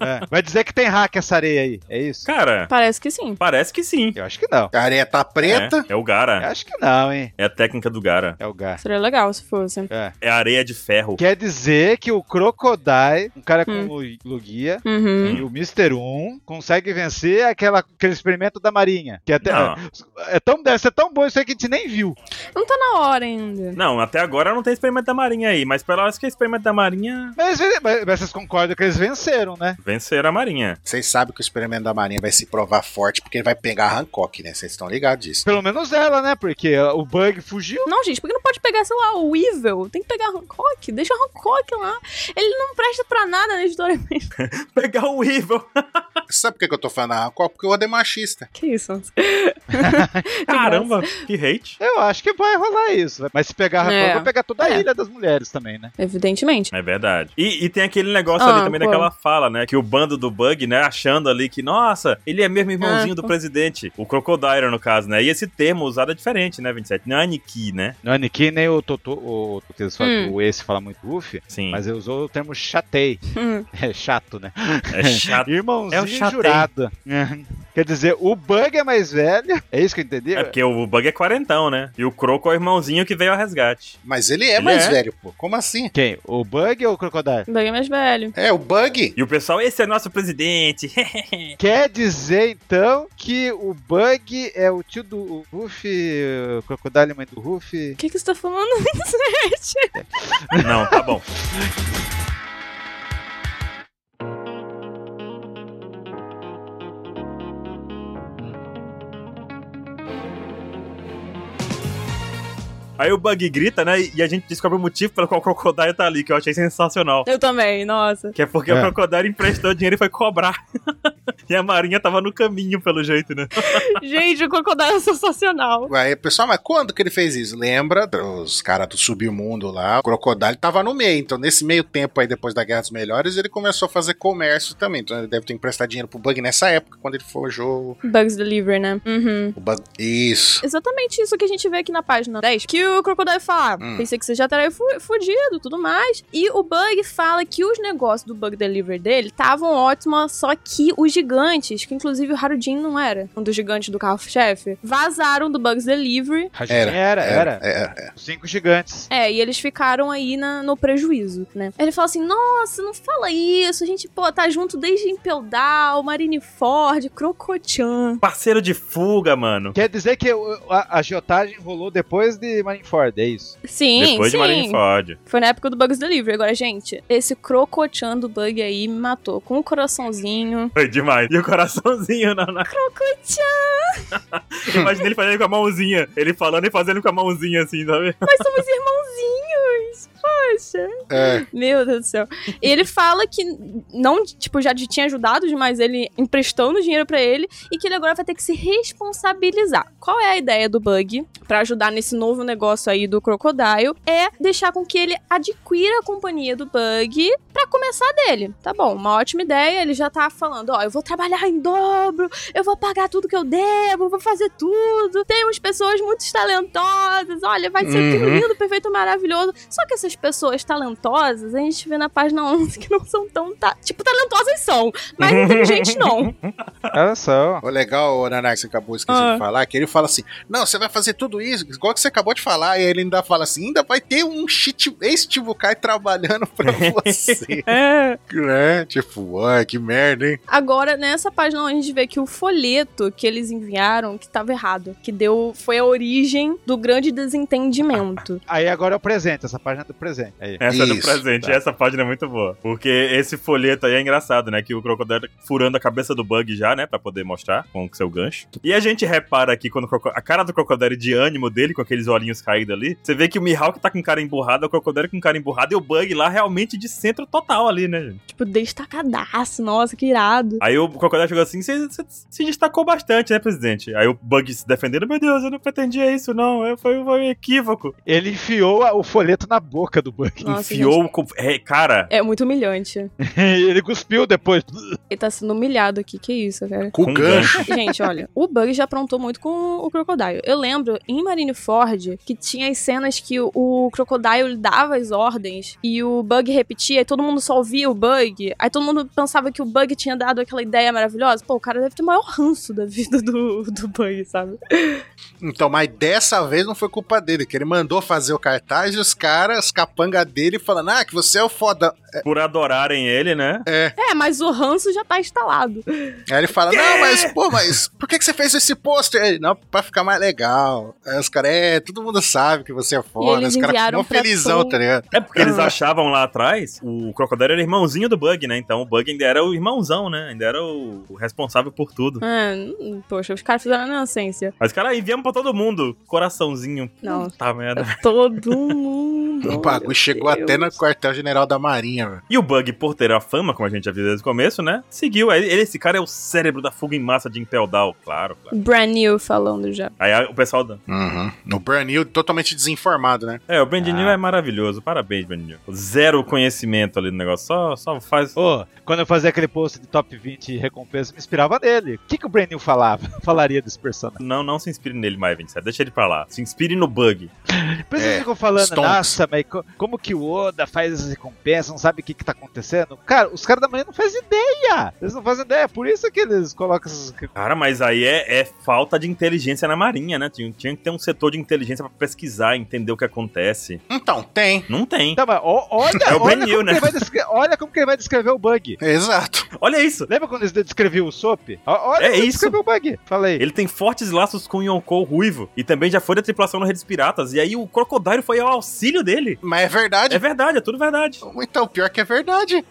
Speaker 4: É. Vai dizer que tem hack essa areia aí. É isso?
Speaker 3: Cara,
Speaker 2: Parece que sim.
Speaker 3: parece que sim.
Speaker 4: Eu acho que não.
Speaker 1: A areia tá preta.
Speaker 3: É, é o
Speaker 4: Eu
Speaker 3: Gara.
Speaker 4: acho que não, hein?
Speaker 3: É a técnica do Gara.
Speaker 4: É o Gar.
Speaker 2: Seria legal se fosse.
Speaker 4: É.
Speaker 3: É areia de ferro.
Speaker 4: Quer dizer que o Crocodile, um cara com
Speaker 2: Hum.
Speaker 4: Lu- Lugia,
Speaker 2: Uhum.
Speaker 4: e o Mr. 1 consegue vencer aquela, aquele experimento da Marinha. Que até,
Speaker 3: Não.
Speaker 4: é tão, deve ser tão bom isso aí que a gente nem viu.
Speaker 2: Não tá na hora ainda.
Speaker 3: Não, até agora não tem experimento da Marinha aí, mas parece que o experimento da Marinha
Speaker 4: Mas, mas- mas vocês concordam que eles venceram, né?
Speaker 3: venceram a Marinha.
Speaker 1: Vocês sabem que o experimento da Marinha vai se provar forte porque ele vai pegar a Hancock, né? Vocês estão ligados disso.
Speaker 4: Pelo menos ela, né? Porque o Bug fugiu.
Speaker 2: Não, gente, porque não pode pegar, sei lá, o Evil. Tem que pegar Hancock. Deixa o Hancock lá. Ele não presta pra nada na história mesmo.
Speaker 3: Pegar o Evil.
Speaker 1: Sabe por que que eu tô falando da Hancock? Porque o Oda é machista.
Speaker 2: Que isso?
Speaker 3: Caramba, que hate.
Speaker 4: Eu acho que vai rolar isso. Mas se pegar a
Speaker 2: É.
Speaker 4: Hancock, vai pegar toda a
Speaker 2: É.
Speaker 4: ilha das mulheres também, né?
Speaker 2: Evidentemente.
Speaker 3: É verdade. E, e tem aquele negócio
Speaker 2: Ah,
Speaker 3: ali também
Speaker 2: qual?
Speaker 3: daquela fala, né? Que o bando do Bug, né, achando ali que, nossa, ele é mesmo irmãozinho
Speaker 2: Ah,
Speaker 3: do
Speaker 2: qual?
Speaker 3: presidente. O Crocodile, no caso, né? E esse termo usado é diferente, né, 27? Não é Aniki, né?
Speaker 4: Não é Niki nem o Totô, o,
Speaker 2: Hum.
Speaker 4: o esse fala muito Ruff,
Speaker 3: Sim.
Speaker 4: mas ele usou o termo chatei.
Speaker 2: Hum.
Speaker 4: É chato, né?
Speaker 3: É chato.
Speaker 4: Irmãozinho
Speaker 3: É chatei.
Speaker 4: jurado. Quer dizer, o Bug é mais velho. É isso que eu entendi?
Speaker 3: É porque o Bug é quarentão, né? E o Croco é o irmãozinho que veio ao resgate.
Speaker 1: Mas ele é
Speaker 3: Ele
Speaker 1: mais
Speaker 3: é.
Speaker 1: velho, pô. Como assim?
Speaker 4: Quem? O Bug ou o Crocodile?
Speaker 2: O Bug é mais velho.
Speaker 1: É, o Bug.
Speaker 3: E o pessoal, esse é nosso presidente.
Speaker 4: Quer dizer, então, que o Bug é o tio do Ruffy, o Crocodile é mãe do Ruffy?
Speaker 2: O que, que você tá falando, 27?
Speaker 3: Não, tá bom. Aí o Bug grita, né? E a gente descobre o motivo pelo qual o Crocodile tá ali, que eu achei sensacional.
Speaker 2: Eu também, nossa.
Speaker 3: Que é porque
Speaker 4: É.
Speaker 3: o Crocodile emprestou dinheiro e foi cobrar. e a Marinha tava no caminho, pelo jeito, né?
Speaker 2: Gente, o Crocodile é sensacional.
Speaker 1: Aí, pessoal, mas quando que ele fez isso? Lembra dos caras do submundo lá? O Crocodile tava no meio. Então, nesse meio tempo aí, depois da Guerra dos Melhores, ele começou a fazer comércio também. Então, ele deve ter emprestado dinheiro pro Bug nessa época, quando ele forjou
Speaker 2: Bugs Delivery, né? Uhum.
Speaker 1: o Bug. Isso.
Speaker 2: Exatamente isso que a gente vê aqui na página 10. Que o Crocodile fala,
Speaker 1: Hum.
Speaker 2: pensei que você já estaria fu fudido tudo mais. E o Bug fala que os negócios do Bug Delivery dele estavam ótimos, só que os gigantes, que inclusive o Harudin não era um dos gigantes do carro-chefe, vazaram do Bugs Delivery.
Speaker 4: Era, era, era.
Speaker 1: Era, era.
Speaker 4: Cinco gigantes.
Speaker 2: É, e eles ficaram aí na- no prejuízo, né? Ele fala assim: nossa, não fala isso, a gente, pô, tá junto desde Impel Down, Marineford, Crocochan.
Speaker 3: Parceiro de fuga, mano.
Speaker 4: Quer dizer que a agiotagem rolou depois de Marineford, é isso?
Speaker 2: Sim,
Speaker 3: Depois
Speaker 2: sim.
Speaker 3: de Marineford.
Speaker 2: Foi na época do Bugs Delivery. Agora, gente, esse Crocochan do Bug aí me matou. Com um coraçãozinho.
Speaker 3: Foi demais. E o coraçãozinho na. na...
Speaker 2: Crocochan!
Speaker 3: Imagina ele fazendo com a mãozinha. Ele falando e fazendo com a mãozinha assim, sabe?
Speaker 2: Nós somos irmãozinhos! Poxa!
Speaker 1: É.
Speaker 2: Meu Deus do céu. Ele fala que não, tipo, já tinha ajudado demais ele emprestando dinheiro pra ele e que ele agora vai ter que se responsabilizar. Qual é a ideia do Bug pra ajudar nesse novo negócio aí do Crocodile? É deixar com que ele adquira a companhia do Bug pra começar dele. Tá bom, uma ótima ideia. Ele já tá falando, ó, eu vou trabalhar em dobro, eu vou pagar tudo que eu devo, vou fazer tudo. Temos pessoas muito talentosas, olha, vai ser tudo
Speaker 1: Uhum.
Speaker 2: lindo, perfeito, maravilhoso. Só que essas pessoas talentosas, a gente vê na página 11 que não são tão. Ta... Tipo, talentosas são, mas inteligentes não.
Speaker 4: Olha só.
Speaker 1: O legal, o Naná, que você acabou esquecendo
Speaker 2: Ah.
Speaker 1: de falar, que ele fala assim: Não, você vai fazer tudo isso, igual que você acabou de falar. E ele ainda fala assim: ainda vai ter um shit ex-Tibukai trabalhando pra você.
Speaker 2: É.
Speaker 1: né? Tipo, uai, que merda, hein?
Speaker 2: Agora, nessa página, a gente vê que o folheto que eles enviaram que tava errado. Que deu. Foi a origem do grande desentendimento.
Speaker 4: Aí agora é o presente, essa página é do presente. Aí.
Speaker 3: Essa é do
Speaker 1: Isso,
Speaker 3: presente.
Speaker 4: tá.
Speaker 3: Essa página é muito boa. Porque esse folheto aí é engraçado, né? Que o Crocodile furando a cabeça do Bug já, né? Pra poder mostrar com o seu gancho. E a gente repara aqui quando a cara do Crocodile de ânimo dele, com aqueles olhinhos caídos ali. Você vê que o Mihawk tá com cara emburrada, o Crocodile com cara emburrada e o Bug lá realmente de centro total ali, né, gente?
Speaker 2: tipo, destacadaço. Nossa, que irado.
Speaker 3: Aí o Crocodile chegou assim, você se destacou bastante, né, presidente? Aí o Bug se defendendo, meu Deus, eu não pretendia isso, não. Eu- Foi, foi um equívoco.
Speaker 4: Ele enfiou a- o folheto na boca do Bug.
Speaker 2: Nossa,
Speaker 3: Enfiou com. É, cara.
Speaker 2: É muito humilhante.
Speaker 4: Ele cuspiu depois.
Speaker 2: Ele tá sendo humilhado aqui. Que isso, cara?
Speaker 1: Com,
Speaker 3: Com
Speaker 1: gancho.
Speaker 2: Gente, olha, o Bug já aprontou muito com o Crocodile. Eu lembro em Marineford que tinha as cenas que o, o Crocodile dava as ordens e o Bug repetia e todo mundo só ouvia o Bug. Aí todo mundo pensava que o Bug tinha dado aquela ideia maravilhosa. Pô, o cara deve ter o maior ranço da vida do, do Bug, sabe?
Speaker 1: Então, mas dessa vez não foi culpa dele, que ele mandou fazer o cartaz e os caras, capanga dele, falando: Ah, que você é o foda.
Speaker 3: Por adorarem ele, né?
Speaker 2: É, mas o ranço já tá instalado.
Speaker 1: Aí ele fala: Não, mas, pô, mas por que, que você fez esse pôster? Não, pra ficar mais legal. Aí os caras, é, todo mundo sabe que você é foda.
Speaker 2: eles
Speaker 1: Os caras
Speaker 2: enviaram
Speaker 1: ficam felizão, tá ligado?
Speaker 3: É porque eles achavam lá atrás, o Crocodile era irmãozinho do Bug, né? Então o Bug ainda era o irmãozão, né? Ainda era o, o responsável por tudo.
Speaker 2: É, poxa, os caras fizeram na inocência.
Speaker 3: Mas, cara, enviamos pra todo mundo. Coraçãozinho.
Speaker 2: Não.
Speaker 3: Tá merda.
Speaker 2: Todo mundo.
Speaker 1: O bagulho chegou
Speaker 2: Deus.
Speaker 1: até no quartel-general da Marinha, velho.
Speaker 3: E o Bug, por ter a fama, como a gente já viu desde o começo, né? Seguiu. Ele, esse cara é o cérebro da fuga em massa de Impel Down. Claro, claro.
Speaker 2: Brand new falando já.
Speaker 3: Aí a- o pessoal... Da...
Speaker 1: Uhum. No Burn New, totalmente desinformado, né?
Speaker 3: É, o Brandinho
Speaker 4: Ah.
Speaker 3: é maravilhoso. Parabéns, Brandinho. Zero conhecimento ali no negócio. Só, só faz...
Speaker 4: Ô, quando eu fazia aquele post de top 20 recompensa, me inspirava nele. O que, que o Brand New falava? Falaria desse personagem.
Speaker 3: Não, não se inspire nele mais, 27. Deixa ele pra lá. Se inspire no Bug.
Speaker 4: Por isso
Speaker 1: É,
Speaker 4: ficam falando,
Speaker 1: Stonks.
Speaker 4: nossa, mas co- como que o Oda faz essas recompensas, não sabe o que que tá acontecendo? Cara, os caras da Marinha não fazem ideia! Eles não fazem ideia, por isso que eles colocam essas...
Speaker 3: Cara, mas aí é, é falta de inteligência na Marinha, né? Tinha, tinha que ter um setor de inteligência pra pesquisar, entender o que acontece.
Speaker 1: Então, tem.
Speaker 3: Não tem.
Speaker 4: Não, mas ó- olha,
Speaker 3: É o
Speaker 4: olha,
Speaker 3: New,
Speaker 4: como que
Speaker 3: né?
Speaker 4: ele olha como que ele vai descrever o bug.
Speaker 1: Exato.
Speaker 3: Olha isso.
Speaker 4: Lembra quando eles descreviam o Sop? Olha
Speaker 3: É
Speaker 4: como
Speaker 3: isso.
Speaker 4: descreveu o bug. Falei.
Speaker 3: Ele tem fortes laços com Yonkou ruivo. E também já foi da tripulação no Redes Piratas. E aí o Crocodile foi ao auxílio dele.
Speaker 1: Mas é verdade.
Speaker 3: É verdade, é tudo verdade.
Speaker 1: Então, pior que é verdade.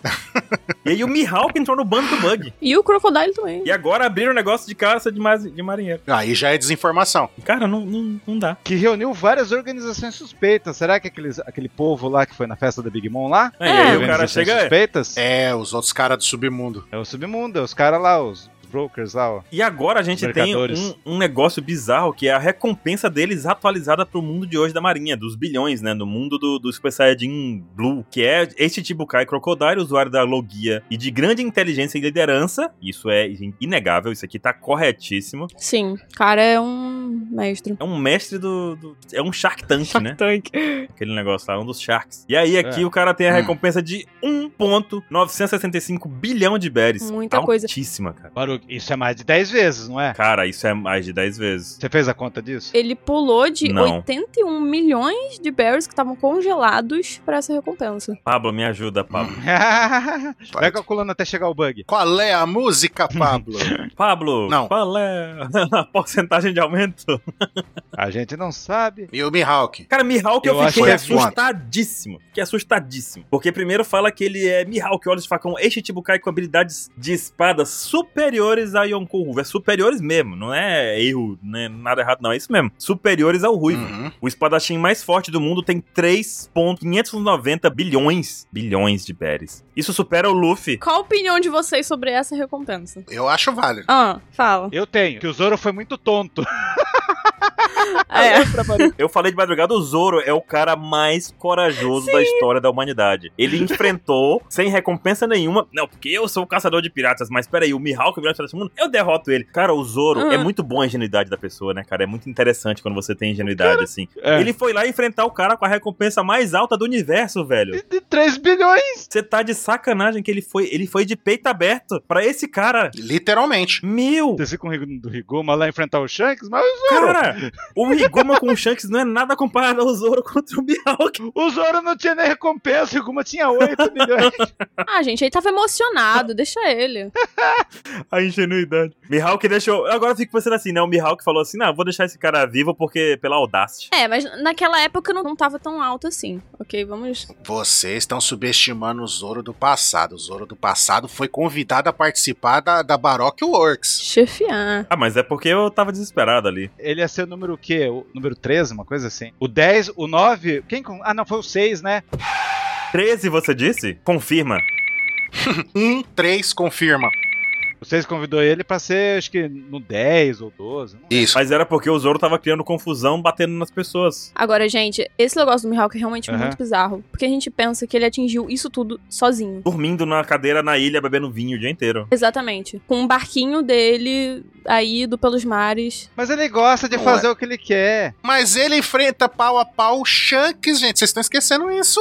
Speaker 3: E aí o Mihawk entrou no bando do Bug.
Speaker 2: E o Crocodile também.
Speaker 3: E agora abriram o negócio de caça de, mas- de marinheiro.
Speaker 1: Aí já é desinformação.
Speaker 3: Cara, não, não, não dá.
Speaker 4: Que reuniu várias organizações suspeitas. Será que aqueles, aquele povo lá que foi na festa da Big Mom lá?
Speaker 3: É, e aí o cara chega. é,
Speaker 4: Suspeitas?
Speaker 1: É, os outros caras do submundo.
Speaker 4: É o submundo, é os caras lá, os brokers lá, ó.
Speaker 3: E agora a gente tem um, um negócio bizarro que é a recompensa deles atualizada pro mundo de hoje da Marinha, dos bilhões, né? No mundo do, do Super Saiyajin Blue, que é este Chibukai Crocodile, usuário da Logia e de grande inteligência e liderança. Isso é inegável, isso aqui tá corretíssimo.
Speaker 2: Sim, o cara é um mestre.
Speaker 3: É um mestre do. do- é um Shark Tank, né?
Speaker 2: Tank.
Speaker 3: Aquele negócio lá, um dos Sharks. E aí aqui
Speaker 4: É.
Speaker 3: o cara tem a
Speaker 1: Hum.
Speaker 3: recompensa de 1,965 bilhão de berries.
Speaker 2: Muita coisa.
Speaker 3: Altíssima, cara.
Speaker 4: Isso é mais de 10 vezes, não é?
Speaker 3: Cara, isso é mais de 10 vezes.
Speaker 4: Você fez a conta disso?
Speaker 2: Ele pulou de
Speaker 3: Não.
Speaker 2: 81 milhões de berries que estavam congelados pra essa recompensa.
Speaker 3: Pablo, me ajuda, Pablo.
Speaker 4: Vai calculando até chegar o bug.
Speaker 1: Qual é a música, Pablo?
Speaker 3: Pablo,
Speaker 1: Não.
Speaker 3: qual é a porcentagem de aumento?
Speaker 4: A gente não sabe.
Speaker 1: e o Mihawk?
Speaker 3: Cara, Mihawk eu,
Speaker 4: Eu
Speaker 3: fiquei
Speaker 1: que é
Speaker 3: assustadíssimo. Fiquei assustadíssimo. Porque primeiro fala que ele é Mihawk, olhos de facão, este Chibukai com habilidades de espada superiores a Yonkou Ruivo. É superiores mesmo, não é erro, não é nada errado não, é isso mesmo. Superiores ao Ruivo.
Speaker 1: Uhum.
Speaker 3: O espadachim mais forte do mundo tem 3.590 bilhões, bilhões de berries. Isso supera o Luffy.
Speaker 2: Qual a opinião de vocês sobre essa recompensa?
Speaker 1: Eu acho válido.
Speaker 2: Ah, fala.
Speaker 4: Eu tenho, que o Zoro foi muito tonto.
Speaker 2: É.
Speaker 3: Eu falei de madrugada, o Zoro é o cara mais corajoso da história da humanidade. Ele enfrentou sem recompensa nenhuma. Não, porque eu sou o caçador de piratas, mas peraí, o Mihawk virou desse mundo, eu derroto ele. Cara, o Zoro
Speaker 2: Uhum.
Speaker 3: é muito bom a ingenuidade da pessoa, né, cara? É muito interessante quando você tem ingenuidade, assim.
Speaker 4: É.
Speaker 3: Ele foi lá enfrentar o cara com a recompensa mais alta do universo, velho.
Speaker 4: De 3 bilhões.
Speaker 3: Você tá de sacanagem que ele foi, ele foi de peito aberto pra esse cara.
Speaker 1: Literalmente.
Speaker 3: Meu!
Speaker 4: Desci com o Rig- do Rigoma lá enfrentar o Shanks, mas o Zoro.
Speaker 3: Cara, o Riguma com o Shanks não é nada comparado ao Zoro contra o Mihawk.
Speaker 4: O Zoro não tinha nem recompensa, o Rigoma tinha 8 milhões.
Speaker 2: Ah, gente, ele tava emocionado, deixa ele.
Speaker 3: A ingenuidade. Mihawk deixou. Agora eu fico pensando assim, né? O Mihawk falou assim: não, vou deixar esse cara vivo porque pela audácia.
Speaker 2: É, mas naquela época não, não tava tão alto assim. Ok, vamos.
Speaker 1: Vocês estão subestimando o Zoro do passado. O Zoro do passado foi convidado a participar da, da Baroque Works.
Speaker 2: chefiar.
Speaker 3: Ah, mas é porque eu tava desesperado ali.
Speaker 4: Ele ia ser o número o quê? O número 13, uma coisa assim. O 10, o 9. Quem. Ah, não, foi o 6, né?
Speaker 3: 13, você disse? Confirma.
Speaker 1: Um, três, confirma.
Speaker 4: O 6 convidou ele pra ser, acho que no 10 ou 12. não lembro.
Speaker 1: Isso.
Speaker 3: Mas era porque o Zoro tava criando confusão, batendo nas pessoas.
Speaker 2: Agora, gente, esse negócio do Mihawk é realmente
Speaker 4: Aham.
Speaker 2: muito bizarro. Porque a gente pensa que ele atingiu isso tudo sozinho.
Speaker 3: Dormindo na cadeira na ilha, bebendo vinho o dia inteiro.
Speaker 2: Exatamente. Com um barquinho dele aí ido pelos mares.
Speaker 4: Mas ele gosta de
Speaker 1: Não
Speaker 4: fazer o que ele quer.
Speaker 1: Mas ele enfrenta pau a pau o Shanks, gente. Vocês estão esquecendo isso.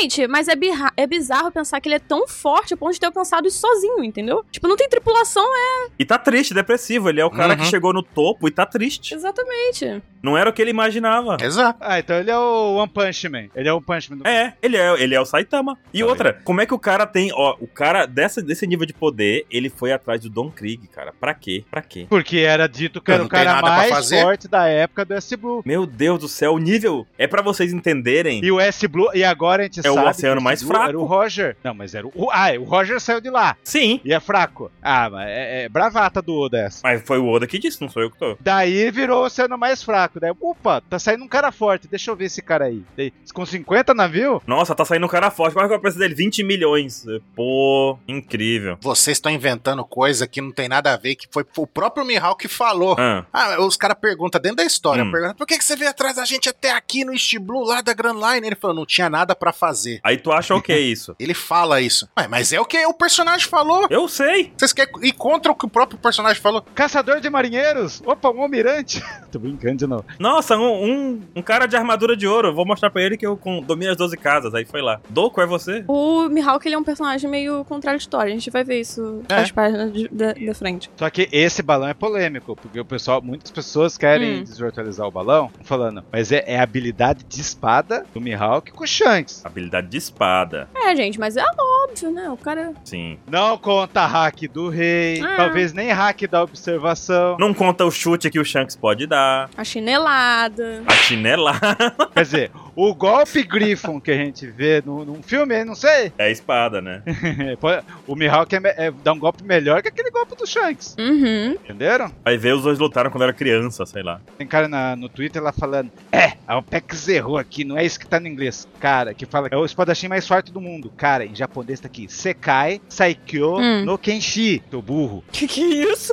Speaker 2: Gente, mas é, é bizarro pensar que ele é tão forte a ponto de ter alcançado isso sozinho, entendeu? Tipo, não tem tripulação, é.
Speaker 3: E tá triste, depressivo. Ele é o cara
Speaker 1: Uhum.
Speaker 3: que chegou no topo e tá triste.
Speaker 2: Exatamente.
Speaker 3: Não era o que ele imaginava.
Speaker 1: Exato.
Speaker 4: Ah, então ele é o One Punch Man. Ele é o Punch Man do...
Speaker 3: É, ele é, ele é o Saitama. E
Speaker 4: Tá
Speaker 3: outra, como é que o cara tem, ó, o cara dessa, desse nível de poder, ele foi atrás do Don Krieg, cara. Pra quê? Pra quê?
Speaker 4: Porque era dito que era o cara mais
Speaker 1: fazer?
Speaker 4: forte da época do S-Blue.
Speaker 3: Meu Deus do céu, o nível é pra vocês entenderem.
Speaker 4: E o S-Blue, e agora a gente
Speaker 3: É o
Speaker 4: sabe
Speaker 3: oceano
Speaker 4: que o
Speaker 3: mais
Speaker 4: S-Blue
Speaker 3: fraco.
Speaker 4: Era o Roger. Não, mas era o. Ah, o Roger saiu de lá.
Speaker 3: Sim,
Speaker 4: E é fraco. Ah, mas é, é bravata do Oda essa.
Speaker 3: mas foi o Oda que disse, não sou eu que tô.
Speaker 4: Daí virou o oceano mais fraco. Daí, opa, tá saindo um cara forte. Deixa eu ver esse cara aí. Daí, com 50 navios?
Speaker 3: Nossa, tá saindo um cara forte. Qual é que é o preço dele? 20 milhões. Pô, incrível.
Speaker 1: Vocês estão inventando coisa que não tem nada a ver, que foi o próprio Mihawk que falou.
Speaker 3: Ah,
Speaker 1: Ah, os caras perguntam dentro da história,
Speaker 3: Hum.
Speaker 1: perguntam, por que, que você veio atrás da gente até aqui no East Blue, lá da Grand Line? Ele falou, não tinha nada pra fazer.
Speaker 3: aí tu acha o que é isso?
Speaker 1: Ele fala isso. Ué, mas é o que o personagem falou.
Speaker 3: Eu sei.
Speaker 1: Vocês querem ir contra o que o próprio personagem falou?
Speaker 4: Caçador de marinheiros? Opa, um almirante. Tô brincando de novo.
Speaker 3: Nossa, um, um, um cara de armadura de ouro. Vou mostrar pra ele que eu com- domino as 12 casas. Aí foi lá. Doco, é você?
Speaker 2: O Mihawk, ele é um personagem meio contraditório. A gente vai ver isso
Speaker 1: É.
Speaker 2: nas páginas de- da, da frente.
Speaker 4: Só que esse balão é polêmico, porque o pessoal, muitas pessoas querem
Speaker 2: Hum.
Speaker 4: desvirtualizar o balão, falando, mas é, é a habilidade de espada do Mihawk com o Shanks.
Speaker 3: Habilidade de espada.
Speaker 2: É, gente, mas é óbvio, né? O cara.
Speaker 3: Sim.
Speaker 4: Não conta hack do rei,
Speaker 2: Ah.
Speaker 4: talvez nem hack da observação.
Speaker 3: Não conta o chute que o Shanks pode dar.
Speaker 2: A chinelada.
Speaker 3: A chinelada
Speaker 4: Quer dizer, o golpe Griffon que a gente vê no, num filme, aí, não sei.
Speaker 3: é a espada, né?
Speaker 4: Pode- o Mihawk é, é- dá um golpe melhor que aquele golpe do Shanks.
Speaker 2: Uhum.
Speaker 4: Entenderam?
Speaker 3: Vai ver os dois lutaram quando era criança, sei lá.
Speaker 4: Tem cara na- no Twitter lá falando: É, a OPEX errou aqui, não é isso que tá no inglês. Cara, que fala que é o espadachim mais forte do mundo. Cara, em japonês tá aqui: Sekai Saikyo
Speaker 2: Hum.
Speaker 4: no Kenshi. Tô burro.
Speaker 2: Que que é isso?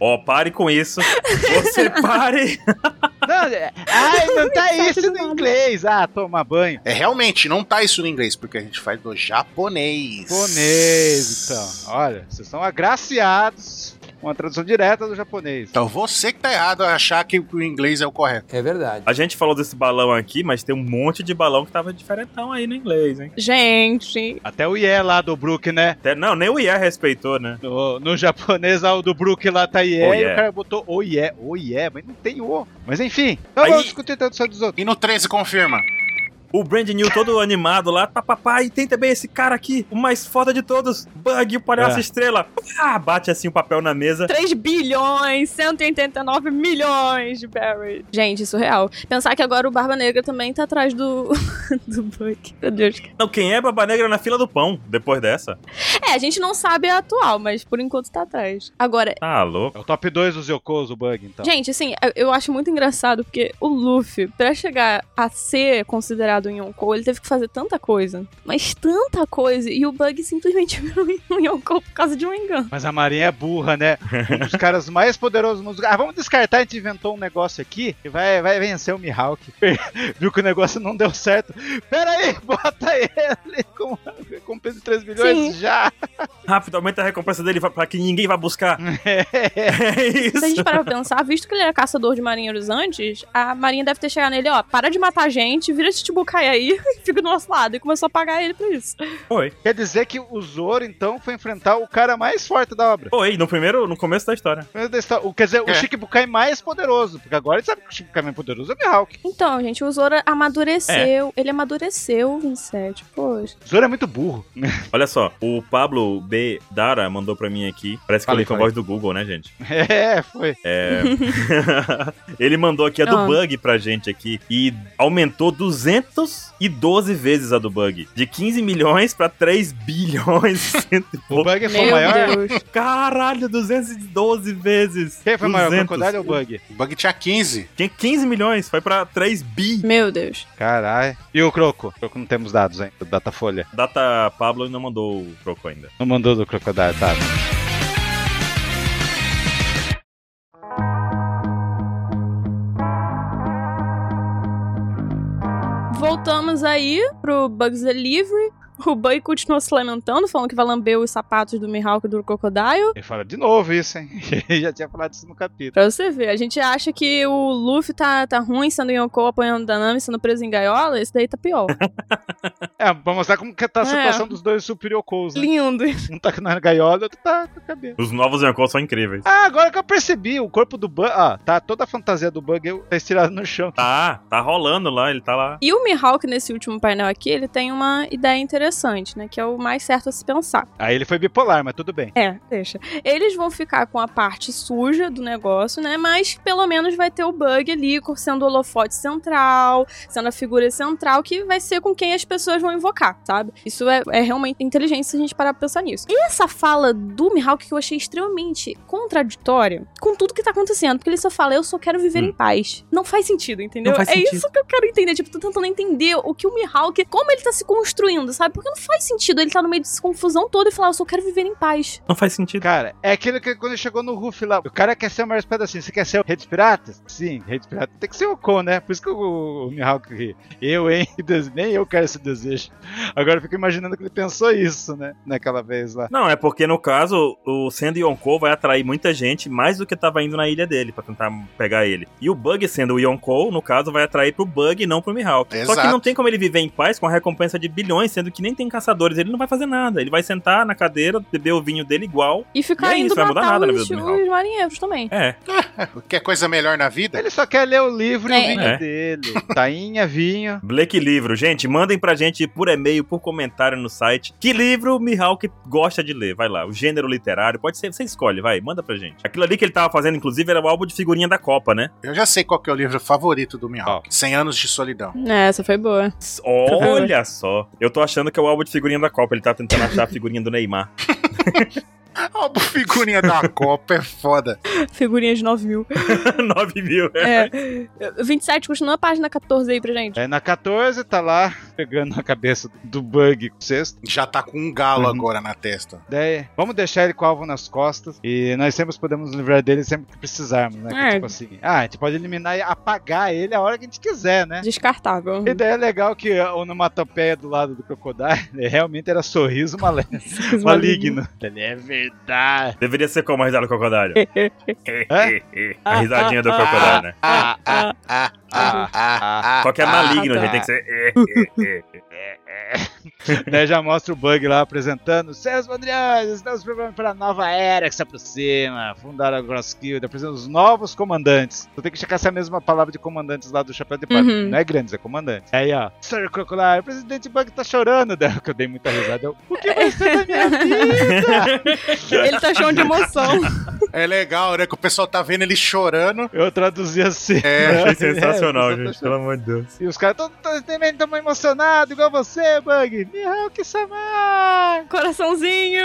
Speaker 3: Ó, pare com isso. Você pare.
Speaker 4: Não, é- ai, não tá isso no inglês. Ah, toma banho.
Speaker 1: É realmente, não tá isso no inglês, porque a gente faz do japonês.
Speaker 4: Japonês, então. Olha, vocês são agraciados com a tradução direta do japonês.
Speaker 1: Então você que tá errado a achar que o inglês é o correto.
Speaker 5: É verdade.
Speaker 3: A gente falou desse balão aqui, mas tem um monte de balão que tava diferentão aí no inglês, hein?
Speaker 2: Gente.
Speaker 4: Até o Ié lá do Brook, né?
Speaker 3: Até- não, nem o IA respeitou, né?
Speaker 4: No, no japonês, o do Brook lá tá Ié,
Speaker 3: Oh,
Speaker 4: e
Speaker 3: yeah.
Speaker 4: o cara botou o Ié, o Ié, mas não tem o. Mas enfim,
Speaker 3: Aí-
Speaker 4: vamos discutir tanto só dos outros.
Speaker 1: E no 13 confirma.
Speaker 3: O Brand New todo animado lá, papapá, e tem também esse cara aqui, o mais foda de todos, Bug, o palhaço
Speaker 4: É.
Speaker 3: estrela. Ah, bate assim o papel na mesa.
Speaker 2: 3 bilhões, 189 milhões de Barry. Gente, surreal. Pensar que agora o Barba Negra também tá atrás do, do Buck. Meu Deus.
Speaker 3: Não, quem é Baba Negra na fila do pão, depois dessa?
Speaker 2: É, a gente não sabe a atual, mas por enquanto tá atrás. Agora,
Speaker 3: Tá louco.
Speaker 4: É o top 2 dos Yokos, o Bug, então.
Speaker 2: gente, assim, eu- eu acho muito engraçado porque o Luffy, pra chegar a ser considerado um Yonkou, ele teve que fazer tanta coisa. Mas tanta coisa. E o Bug simplesmente virou um Yonkou por causa de um engano.
Speaker 4: Mas a Marinha é burra, né? Um dos caras mais poderosos do mundo. Ah, vamos descartar, a gente inventou um negócio aqui que vai, vai vencer o Mihawk. Viu que o negócio não deu certo. Pera aí, bota ele com recompensa de 3 milhões
Speaker 2: Sim.
Speaker 4: já.
Speaker 3: Rápido, aumenta a recompensa dele pra- que ninguém vá buscar. É
Speaker 2: Se a gente
Speaker 3: isso.
Speaker 2: parar pra pensar, visto que ele era caçador de marinheiros antes, a marinha deve ter chegado nele, ó, para de matar a gente, vira Chichibukai aí e fica do nosso lado. E começou a pagar ele por isso.
Speaker 3: Foi.
Speaker 4: Quer dizer que o Zoro, então, foi enfrentar o cara mais forte da obra.
Speaker 3: Foi, no primeiro, no começo da história.
Speaker 4: O- Quer dizer, o
Speaker 1: É.
Speaker 4: Shikibukai mais poderoso. Porque agora ele sabe que o Shikibukai mais poderoso é o Mihawk.
Speaker 2: Então, gente, o Zoro amadureceu. Ele amadureceu, 27. Poxa.
Speaker 4: O Zoro é muito burro.
Speaker 3: Olha só, o Pablo B. Dara mandou pra mim aqui. Parece que eu
Speaker 4: Falei,
Speaker 3: li com a voz do Google, né, gente?
Speaker 4: É, foi.
Speaker 3: É. Ele mandou aqui a do
Speaker 2: Ah.
Speaker 3: Bug pra gente aqui e aumentou 212 vezes a do Bug. De 15 milhões pra 3 bilhões e cento e
Speaker 4: O
Speaker 3: pouco.
Speaker 4: Bug foi o
Speaker 2: Meu
Speaker 4: maior.
Speaker 2: Deus.
Speaker 3: Caralho, 212 vezes.
Speaker 4: Quem foi o maior, o
Speaker 3: 200.
Speaker 4: Crocodile ou o Bug?
Speaker 1: O Bug tinha 15.
Speaker 3: Tinha 15 milhões, foi pra 3 bi.
Speaker 2: Meu Deus.
Speaker 4: Caralho. E o Croco? O Croco não temos dados, hein? Datafolha.
Speaker 3: Data Pablo não mandou o troco ainda.
Speaker 4: Não mandou do Crocodile, tá?
Speaker 2: Voltamos aí pro Bugs Delivery. O Bug continua se lamentando, falando que vai lamber os sapatos do Mihawk e do Crocodile.
Speaker 4: Ele fala de novo isso, hein? Ele já tinha falado isso no capítulo.
Speaker 2: Pra você ver, a gente acha que o Luffy tá, tá ruim sendo Yonkou apanhando o Danami, sendo preso em gaiola. Esse daí tá pior.
Speaker 4: É, pra mostrar como que tá a
Speaker 2: É.
Speaker 4: situação dos dois Super Yokos, né?
Speaker 2: Lindo.
Speaker 4: Um tá na gaiola, outro tá com a cabeça.
Speaker 3: Os novos Yonkou são incríveis.
Speaker 4: Ah, agora que eu percebi, o corpo do Bug. Ah, tá toda a fantasia do Bug tá estirada no chão.
Speaker 3: Tá, tá rolando lá, ele tá lá.
Speaker 2: E o Mihawk, nesse último painel aqui, ele tem uma ideia interessante, né? Que é o mais certo a se pensar.
Speaker 4: Aí ele foi bipolar, mas tudo bem.
Speaker 2: É, deixa. Eles vão ficar com a parte suja do negócio, né? Mas pelo menos vai ter o bug ali sendo o holofote central, sendo a figura central, que vai ser com quem as pessoas vão invocar, sabe? Isso é, é realmente inteligente se a gente parar pra pensar nisso. E essa fala do Mihawk que eu achei extremamente contraditória com tudo que tá acontecendo, porque ele só fala, eu só quero viver
Speaker 3: Hum.
Speaker 2: em paz. Não faz sentido, entendeu?
Speaker 3: Faz
Speaker 2: é
Speaker 3: sentido.
Speaker 2: isso que eu quero entender. Tipo, tô tentando entender o que o Mihawk, como ele tá se construindo, sabe? Porque não faz sentido ele tá no meio dessa confusão toda e falar, eu só quero viver em paz.
Speaker 3: Não faz sentido.
Speaker 4: Cara, é aquilo que quando ele chegou no Ruff lá, o cara quer ser o maior espada assim. Você quer ser o Rei dos Piratas? Sim, Rei dos Piratas tem que ser o Kon, né? Por isso que o, o Mihawk ri. Eu, hein? Nem eu quero esse desejo. Agora eu fico imaginando que ele pensou isso, né? Naquela vez lá.
Speaker 3: Não, é porque no caso, o sendo Yonkou vai atrair muita gente mais do que tava indo na ilha dele pra tentar pegar ele. E o Bug sendo o Yonkou, no caso, vai atrair pro Bug e não pro Mihawk. Só que
Speaker 1: Exato.
Speaker 3: não tem como ele viver em paz com a recompensa de bilhões, sendo que nem tem caçadores, ele não vai fazer nada. Ele vai sentar na cadeira, beber o vinho dele igual.
Speaker 2: E ficar
Speaker 3: E é
Speaker 2: indo
Speaker 3: isso, vai mudar nada na vida do Mihawk.
Speaker 2: os marinheiros também.
Speaker 3: É,
Speaker 1: Quer coisa melhor na vida?
Speaker 4: Ele só quer ler o livro e
Speaker 2: É.
Speaker 4: o vinho
Speaker 3: É.
Speaker 4: dele. Tainha, vinho.
Speaker 3: Blake Livro. Gente, mandem pra gente por e-mail, por comentário no site. Que livro o Mihawk gosta de ler? Vai lá, o gênero literário. Pode ser, você escolhe, vai, manda pra gente. Aquilo ali que ele tava fazendo, inclusive, era o álbum de figurinha da Copa, né?
Speaker 1: Eu já sei qual que é o livro favorito do Mihawk. 100 anos de solidão.
Speaker 2: É, essa foi boa.
Speaker 3: Olha só. Eu tô achando que é o álbum de figurinha da Copa. Ele tá tentando achar a figurinha do Neymar.
Speaker 1: Álbum figurinha da Copa é foda.
Speaker 2: Figurinha de 9 mil.
Speaker 3: 9 mil.
Speaker 2: É. 27, continua a página 14 aí pra gente.
Speaker 4: É, na 14 tá lá, pegando a cabeça do bug com o cesto.
Speaker 1: Já tá com um galo
Speaker 4: Uhum.
Speaker 1: agora na testa.
Speaker 4: Daí, vamos deixar ele com o alvo nas costas. E nós sempre podemos nos livrar dele sempre que precisarmos, né? Que,
Speaker 2: É.
Speaker 4: tipo assim, ah, a gente pode eliminar e apagar ele a hora que a gente quiser, né?
Speaker 2: Descartável.
Speaker 4: E daí é legal que a onomatopeia do lado do crocodilo realmente era sorriso maligno. maligno. Ele é
Speaker 3: Deveria ser como a risada do crocodilo. A risadinha do crocodilo, né?
Speaker 1: Ah, ah, ah, ah, ah, ah.
Speaker 3: Só que é
Speaker 1: ah,
Speaker 3: maligno, gente. Tem que ser.
Speaker 4: Daí já mostra o bug lá apresentando. Seus Mandriões, estamos preparando para a nova era que se aproxima. Fundaram a Gross Guild, apresentando os novos comandantes. Tu tem que checar se é a mesma palavra de comandantes lá do Chapéu de Palha.
Speaker 2: Uhum.
Speaker 4: Não é grandes, é comandantes. Aí, ó. Sir Crocodile, o presidente Bug tá chorando. Daí que eu dei muita risada. Eu, o que vai ser da minha vida?
Speaker 2: Ele tá cheio de emoção.
Speaker 1: É legal, né? Que o pessoal tá vendo ele chorando.
Speaker 4: Eu traduzi assim.
Speaker 1: É,
Speaker 3: Achei
Speaker 4: É,
Speaker 3: sensacional,
Speaker 4: o pessoal tá
Speaker 3: gente. Pelo amor de Deus.
Speaker 4: E os caras também tão emocionados, igual você, Bug. Mihawk-sama!
Speaker 2: Coraçãozinho!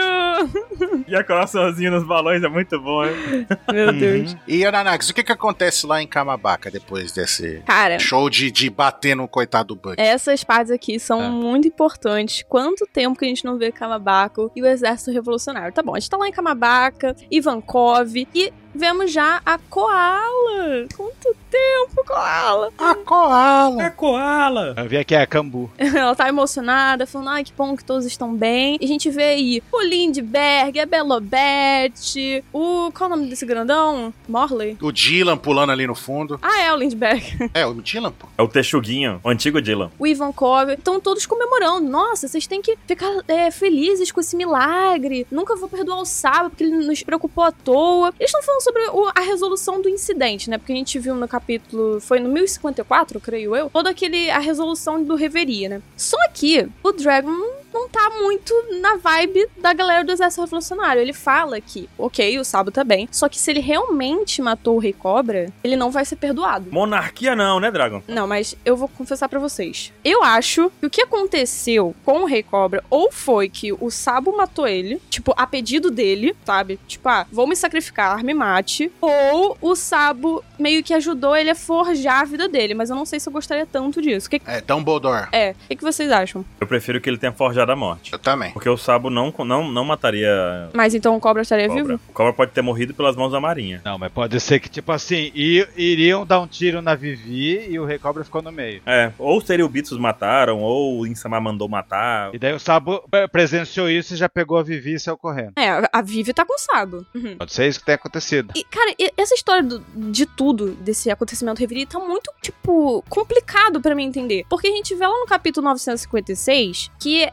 Speaker 3: E a coraçãozinho nos balões é muito bom, hein?
Speaker 2: Meu Deus.
Speaker 1: E Ananax, o que que acontece lá em Kamabaka depois desse
Speaker 2: Cara,
Speaker 1: show de, de bater no coitado do Bug?
Speaker 2: essas partes aqui são
Speaker 4: Ah.
Speaker 2: muito importantes. Quanto tempo que a gente não vê Kamabako e o exército revolucionário? Tá bom, a gente tá lá em Kamabaka, Ivankov e vemos já a Koala. Quanto tempo, Koala?
Speaker 1: A koala.
Speaker 3: É koala.
Speaker 4: Eu vi aqui a Cambu.
Speaker 2: Ela tá emocionada, falando, ai, que bom que todos estão bem. E a gente vê aí o Lindbergh, a Belobete, o... qual é o nome desse grandão? Morley?
Speaker 1: O Dylan pulando ali no fundo.
Speaker 2: Ah, é o Lindbergh.
Speaker 1: É, o Dylan, pô.
Speaker 3: É o Texuguinho, o antigo Dylan.
Speaker 2: o Ivankov. Estão todos comemorando. Nossa, vocês têm que ficar é, felizes com esse milagre. Nunca vou perdoar o Sábado porque ele nos preocupou à toa. Eles estão falando sobre o- a resolução do incidente, né? Porque a gente viu no capítulo. Foi no 1054, creio eu. Todo aquele. a resolução do Reveria, né? Só que o Dragon não tá muito na vibe da galera do Exército Revolucionário. Ele fala que, ok, o Sábado tá bem. Só que se ele realmente matou o Rei Cobra, ele não vai ser perdoado.
Speaker 3: Monarquia não, né, Dragon?
Speaker 2: Não, mas eu vou confessar pra vocês. Eu acho que o que aconteceu com o Rei Cobra ou foi que o Sabo matou ele, tipo, a pedido dele, sabe? Tipo, ah, vou me sacrificar, me mate. Ou o Sabo meio que ajudou ele a forjar a vida dele, mas eu não sei se eu gostaria tanto disso. Que
Speaker 1: É, Dumbledore.
Speaker 2: é? O que, que vocês acham?
Speaker 3: Eu prefiro que ele tenha forjado a morte.
Speaker 1: Eu também.
Speaker 3: Porque o Sabo não, não, não mataria
Speaker 2: Mas então o Cobra estaria
Speaker 3: cobra.
Speaker 2: vivo?
Speaker 3: O cobra pode ter morrido pelas mãos da marinha.
Speaker 4: Não, mas pode ser que, tipo assim, iriam dar um tiro na Vivi e o Rei Cobra ficou no meio.
Speaker 3: É, ou seria o Bitsus mataram, ou o Insama mandou matar.
Speaker 4: E daí o Sabo presenciou isso e já pegou a Vivi e saiu correndo.
Speaker 2: É, a- Vivi tá com o Sabo. Uhum.
Speaker 4: Pode ser isso que tenha acontecido.
Speaker 2: E, cara, essa história do- de tudo, desse acontecimento Reverie, tá muito, tipo, complicado pra mim entender. Porque a gente vê lá no capítulo 956 que é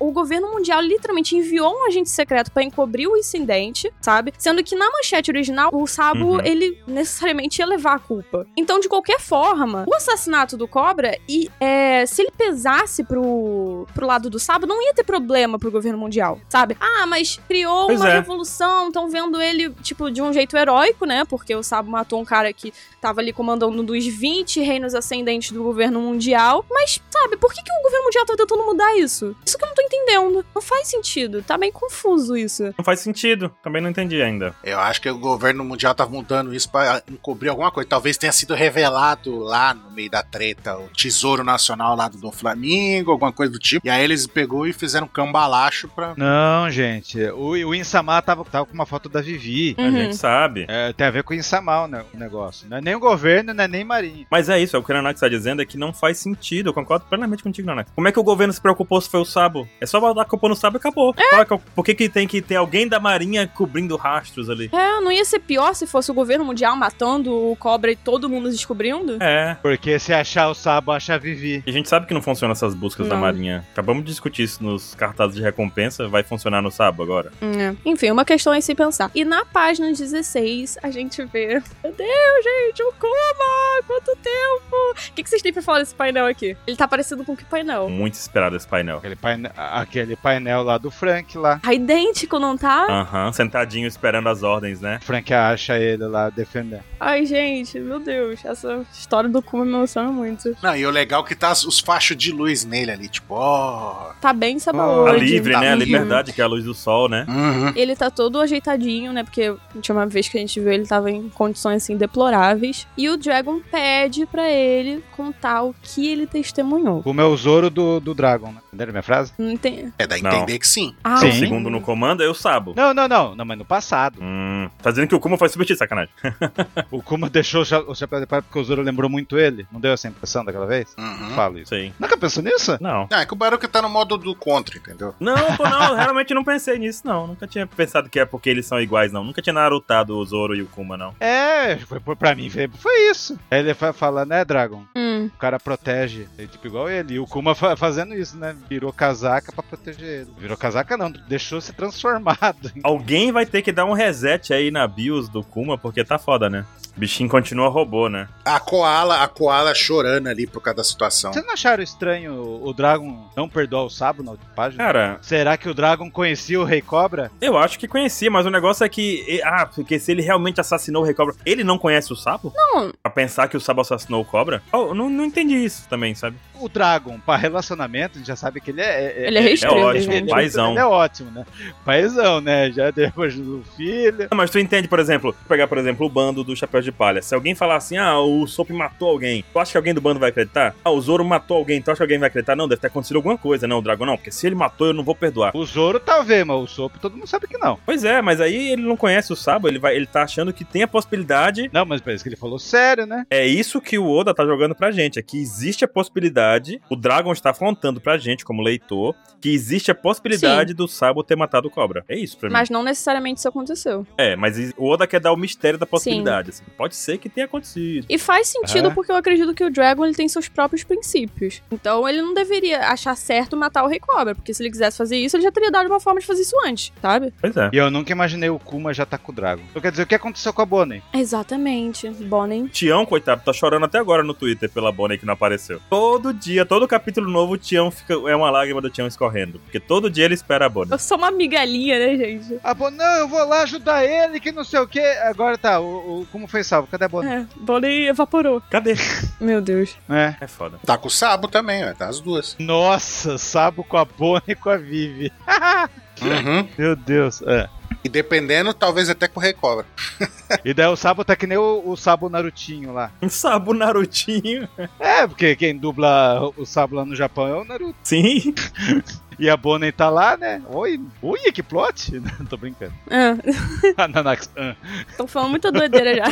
Speaker 2: o governo mundial literalmente enviou um agente secreto pra encobrir o incidente, sabe? Sendo que na manchete original, o Sabo,
Speaker 3: Uhum.
Speaker 2: ele necessariamente ia levar a culpa. Então, de qualquer forma, o assassinato do Cobra, e é, se ele pesasse pro, pro lado do Sabo, não ia ter problema pro governo mundial, sabe? Ah, mas criou
Speaker 3: Pois
Speaker 2: uma
Speaker 3: é.
Speaker 2: revolução, estão vendo ele, tipo, de um jeito heróico, né? Porque o Sabo matou um cara que tava ali comandando um dos 20 reinos ascendentes do governo mundial. Mas, sabe, por que, que o governo mundial tá tentando mudar isso? Isso que eu não tô entendendo. Não faz sentido. Tá meio confuso isso.
Speaker 3: Não faz sentido. Também não entendi ainda.
Speaker 1: Eu acho que o governo mundial tá mudando isso pra encobrir alguma coisa. Talvez tenha sido revelado lá no meio da treta o tesouro nacional lá do Dom Flamingo, alguma coisa do tipo. E aí eles pegou e fizeram cambalacho pra.
Speaker 4: Não, gente. O, o Insama tava, tava com uma foto da Vivi.
Speaker 3: A
Speaker 2: Uhum.
Speaker 3: gente sabe.
Speaker 4: É, tem a ver com o Insama o ne- o negócio. Não é nem o governo, não é nem Marinha.
Speaker 3: Mas é isso, é o que o Nanax está dizendo é que não faz sentido. Eu concordo plenamente contigo, Nanax. Como é que o governo se preocupou se foi o Sabo? É só botar a culpa no Sabo e acabou. É é o- Por que, que tem que ter alguém da marinha cobrindo rastros ali?
Speaker 2: É, não ia ser pior se fosse o governo mundial matando o cobra e todo mundo descobrindo?
Speaker 3: É.
Speaker 4: Porque se achar o Sabo, acha a Vivi.
Speaker 3: E a gente sabe que não funciona essas buscas da
Speaker 2: Não.
Speaker 3: marinha. Acabamos de discutir isso nos cartazes de recompensa. Vai funcionar no Sabo agora.
Speaker 2: É. Enfim, uma questão é se pensar. E na página 16, a gente vê. Meu Deus, gente, o Kuma! Quanto tempo! O que, que vocês têm pra falar desse painel aqui? Ele tá parecendo com que painel?
Speaker 3: Muito esperado esse painel.
Speaker 4: Aquele painel, aquele painel lá do Frank lá.
Speaker 2: Tá idêntico, não tá?
Speaker 3: Aham, sentadinho esperando as ordens, né?
Speaker 4: Frank acha ele lá defendendo.
Speaker 2: Ai, gente, meu Deus. Essa história do Kuma me emociona muito.
Speaker 1: Não, e o legal é que tá os fachos de luz nele ali, tipo, ó.
Speaker 2: Tá bem
Speaker 3: A
Speaker 2: sabaúde.
Speaker 3: livre, né? A
Speaker 2: Uhum.
Speaker 3: liberdade, que é a luz do sol, né?
Speaker 1: Uhum.
Speaker 2: Ele tá todo ajeitadinho, né? Porque a última vez que a gente viu ele tava em condições assim deploráveis. E o Dragon pede pra ele contar o que ele testemunhou.
Speaker 4: O meu Zoro do, do Dragon, né? Entenderam minha frase?
Speaker 2: Não tem.
Speaker 1: É, dá a
Speaker 3: Não.
Speaker 1: entender que sim.
Speaker 2: Ah,
Speaker 3: O
Speaker 4: Sim.
Speaker 3: segundo no comando é o Sabo.
Speaker 4: Não, não, não. Não, mas no passado.
Speaker 3: Hum, tá dizendo que o Kuma foi substituir, sacanagem.
Speaker 4: O Kuma deixou o cha- o chapéu de palha porque o Zoro lembrou muito ele. Não deu essa impressão daquela vez?
Speaker 1: Uhum.
Speaker 4: Falo isso.
Speaker 3: Sei.
Speaker 4: Nunca pensou nisso?
Speaker 3: Não.
Speaker 1: Ah, é que o Baruch tá no modo do contra, entendeu?
Speaker 3: Não, pô, não, realmente não pensei nisso, não. Nunca tinha pensado que é porque eles são iguais, não. Nunca tinha narutado o Zoro e o Kuma, não.
Speaker 4: É, foi, pra mim, foi, foi isso. Aí ele fa- fala, né, Dragon?
Speaker 2: Hum.
Speaker 4: O cara protege, ele, tipo igual ele. E o Kuma fa- fazendo isso, né? Virou casaca pra proteger ele. Virou casaca não, deixou ser transformado.
Speaker 3: Alguém vai ter que dar um reset aí na BIOS do Kuma, porque tá foda, né? O bichinho continua robô, né?
Speaker 1: A Koala, a Koala chorando ali por causa da situação.
Speaker 4: Vocês não acharam estranho o Dragon não perdoar o Sabo na última página?
Speaker 3: Cara,
Speaker 4: Será que o Dragon conhecia o Rei Cobra?
Speaker 3: eu acho que conhecia, mas o negócio é que. Ah, porque se ele realmente assassinou o Rei Cobra, ele não conhece o Sabo?
Speaker 2: Não.
Speaker 3: Pra pensar que o Sabo assassinou o Cobra? Oh, eu não, não entendi isso também, sabe?
Speaker 4: O Dragon, pra relacionamento, a gente já sabe que ele é.
Speaker 2: Ele é restrito,
Speaker 3: É ótimo,
Speaker 2: gente.
Speaker 3: paizão.
Speaker 4: Ele é ótimo, né? Paizão, né? Já depois do filho.
Speaker 3: Não, Mas tu entende, por exemplo, pegar, por exemplo, o bando do Chapéu de Palha. Se alguém falar assim, ah, o Sop matou alguém, tu acha que alguém do bando vai acreditar? Ah, o Zoro matou alguém, tu acha que alguém vai acreditar? Não, deve ter acontecido alguma coisa, não, o Dragon não, porque se ele matou, eu não vou perdoar.
Speaker 4: O Zoro talvez, mas o Sop todo mundo sabe que não.
Speaker 3: Pois é, mas aí ele não conhece o Sabo, ele, vai, ele tá achando que tem a possibilidade.
Speaker 4: Não, mas parece que ele falou sério, né?
Speaker 3: É isso que o Oda tá jogando pra gente, é que existe a possibilidade, o Dragon está afrontando pra gente, como leitor, que existe a possibilidade do Sabo ter matado o Cobra. É isso pra mim.
Speaker 2: Mas não necessariamente isso aconteceu.
Speaker 3: É, mas o Oda quer dar o mistério da possibilidade. assim. Pode ser que tenha acontecido.
Speaker 2: E faz sentido
Speaker 4: É.
Speaker 2: porque eu acredito que o Dragon ele tem seus próprios princípios. Então ele não deveria achar certo matar o Rei Cobra, porque se ele quisesse fazer isso, ele já teria dado uma forma de fazer isso antes, sabe?
Speaker 3: Pois é.
Speaker 4: E eu nunca imaginei o Kuma já tá com o Dragon. Então quer dizer, o que aconteceu com a Bonnie?
Speaker 2: Exatamente. Bonnie.
Speaker 3: Tião, coitado, tá chorando até agora no Twitter pela Bonnie que não apareceu. Todo dia, todo capítulo novo, o Tião fica. É uma lágrima do Tião escorrendo. Porque todo dia ele espera a Bonnie.
Speaker 2: Eu sou uma migalhinha, né, gente?
Speaker 4: A Bonnie, não, eu vou lá ajudar ele, que não sei o que. Agora tá, o, o como foi salvo? Cadê a Bonnie?
Speaker 2: É, Bonnie evaporou.
Speaker 3: Cadê?
Speaker 2: Meu Deus.
Speaker 4: É.
Speaker 3: É foda.
Speaker 1: Tá com o Sabo também, ó. Tá as duas.
Speaker 4: Nossa, Sabo com a Bonnie e com a Vivi.
Speaker 1: Uhum.
Speaker 4: Meu Deus. É.
Speaker 1: E dependendo, talvez até com o Recobra.
Speaker 4: E daí o Sabo tá que nem o, o Sabo Narutinho lá.
Speaker 3: Um Sabo Narutinho.
Speaker 4: É, porque quem dubla o Sabo lá no Japão é o Naruto.
Speaker 3: Sim.
Speaker 4: E a Bonnie tá lá, né? Oi, ui, que plot? Tô brincando.
Speaker 2: Ah,
Speaker 4: A Nanax. ah,
Speaker 2: tô falando muita doideira já.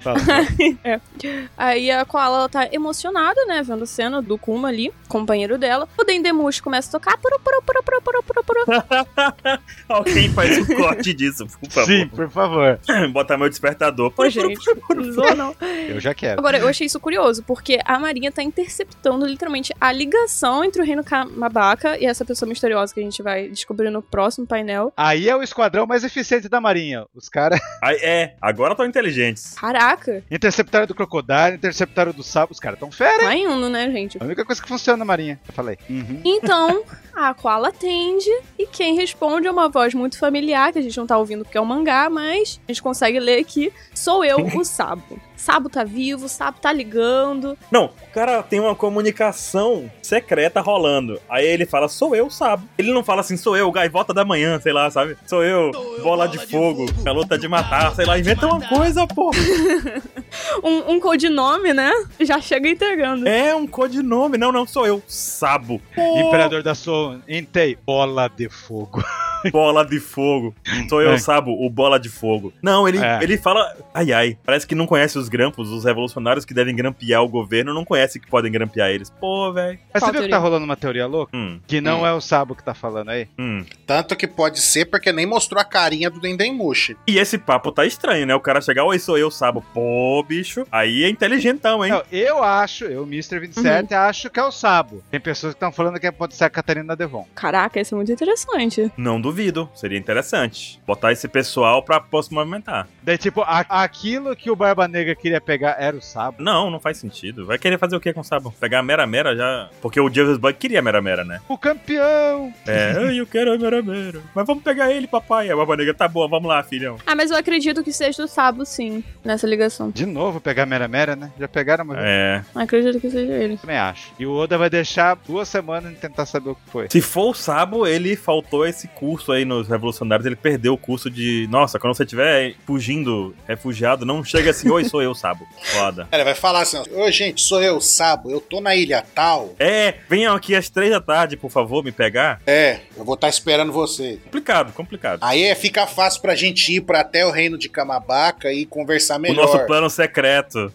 Speaker 4: fala.
Speaker 2: Aí a Koala ela tá emocionada, né? Vendo a cena do Kuma ali, companheiro dela. O Dendemushi começa a tocar. Puru, puru, puru, puru, puru, puru, puru.
Speaker 3: Alguém faz o corte disso, por favor.
Speaker 4: Sim, por favor.
Speaker 3: Bota meu despertador.
Speaker 2: Pô, gente, não zoa não.
Speaker 4: Eu já quero.
Speaker 2: Agora, eu achei isso curioso, porque a Marinha tá interceptando literalmente a ligação entre o Reino Kamabaka e essa pessoa misteriosa que a gente vai descobrir no próximo painel.
Speaker 4: Aí é o esquadrão mais eficiente da Marinha. Os caras
Speaker 3: é, agora estão inteligentes.
Speaker 2: Caraca,
Speaker 4: interceptaram do Crocodile, interceptaram do Sabo. Os caras tão fera,
Speaker 2: tá indo, né, gente?
Speaker 4: A única coisa que funciona na Marinha. Eu falei. Uhum.
Speaker 2: Então, a Koala atende e quem responde é uma voz muito familiar, que a gente não tá ouvindo porque é um mangá, mas a gente consegue ler aqui. Sou eu, o Sabo. Sabo tá vivo, Sabo tá ligando.
Speaker 3: Não, o cara tem uma comunicação secreta rolando. Aí ele fala, sou eu, Sabo. Ele não fala assim, sou eu, gaivota da manhã, sei lá, sabe? Sou eu, bola de fogo, a luta de matar, sei lá, inventa uma coisa, pô.
Speaker 2: Um, um codinome, né? Já chega entregando.
Speaker 3: É um codinome. Não, não, sou eu, Sabo. Pô.
Speaker 4: Imperador da Soul, Entei, bola de fogo.
Speaker 3: bola de fogo. Sou eu,
Speaker 4: É.
Speaker 3: Sabo, o bola de fogo. Não, ele,
Speaker 4: É.
Speaker 3: ele fala. Ai, ai. Parece que não conhece os grampos, os revolucionários que devem grampear o governo não conhecem que podem grampear eles. Pô, velho.
Speaker 4: Mas
Speaker 2: Qual
Speaker 4: você viu que tá rolando uma teoria louca?
Speaker 3: Hum,
Speaker 4: Que não
Speaker 1: Hum.
Speaker 4: é o Sabo que tá falando aí.
Speaker 3: hum.
Speaker 1: Tanto que pode ser porque nem mostrou a carinha do Dendemushi.
Speaker 3: E esse papo tá estranho, né? O cara chegar, oi, sou eu, Sabo. Pô, bicho. Aí é inteligentão, hein?
Speaker 4: Não, eu acho, eu, Mr. 27, acho que é o Sabo. Tem pessoas que estão falando que pode ser a Catarina Devon.
Speaker 2: Caraca, isso é muito interessante.
Speaker 3: Não duvido. Seria interessante. Botar esse pessoal pra posso movimentar.
Speaker 4: Daí, tipo, a- aquilo que o Barba Negra queria pegar era o Sabo.
Speaker 3: Não, não faz sentido. Vai querer fazer o que com o Sabo? Pegar a Mera Mera já. Porque o Javis Bug queria a Mera Mera, né?
Speaker 4: O campeão!
Speaker 3: É, ai, eu quero a Mera Mera. Mas vamos pegar ele, papai. A Barba Negra tá boa, vamos lá, filhão.
Speaker 2: Ah, mas eu acredito que seja do Sabo, sim, nessa ligação.
Speaker 4: De novo pegar Mera Mera, né? Já pegaram uma vez.
Speaker 3: É.
Speaker 2: Acredito que seja ele.
Speaker 4: Também acho. E o Oda vai deixar duas semanas de tentar saber o que foi.
Speaker 3: Se for o Sabo, ele faltou esse curso aí nos revolucionários. Ele perdeu o curso de. Nossa, quando você estiver fugindo, refugiado, não chega assim, oi, sou eu, Sabo. Foda.
Speaker 1: Ele vai falar assim: Ô gente, sou eu, Sabo, eu tô na ilha tal.
Speaker 3: É, venham aqui às três da tarde, por favor, me pegar.
Speaker 1: É, eu vou estar esperando você.
Speaker 3: Complicado, complicado.
Speaker 1: Aí é, fica fácil pra gente ir pra até o reino de Kamabaca e conversar
Speaker 3: O
Speaker 1: melhor.
Speaker 3: nosso plano secreto.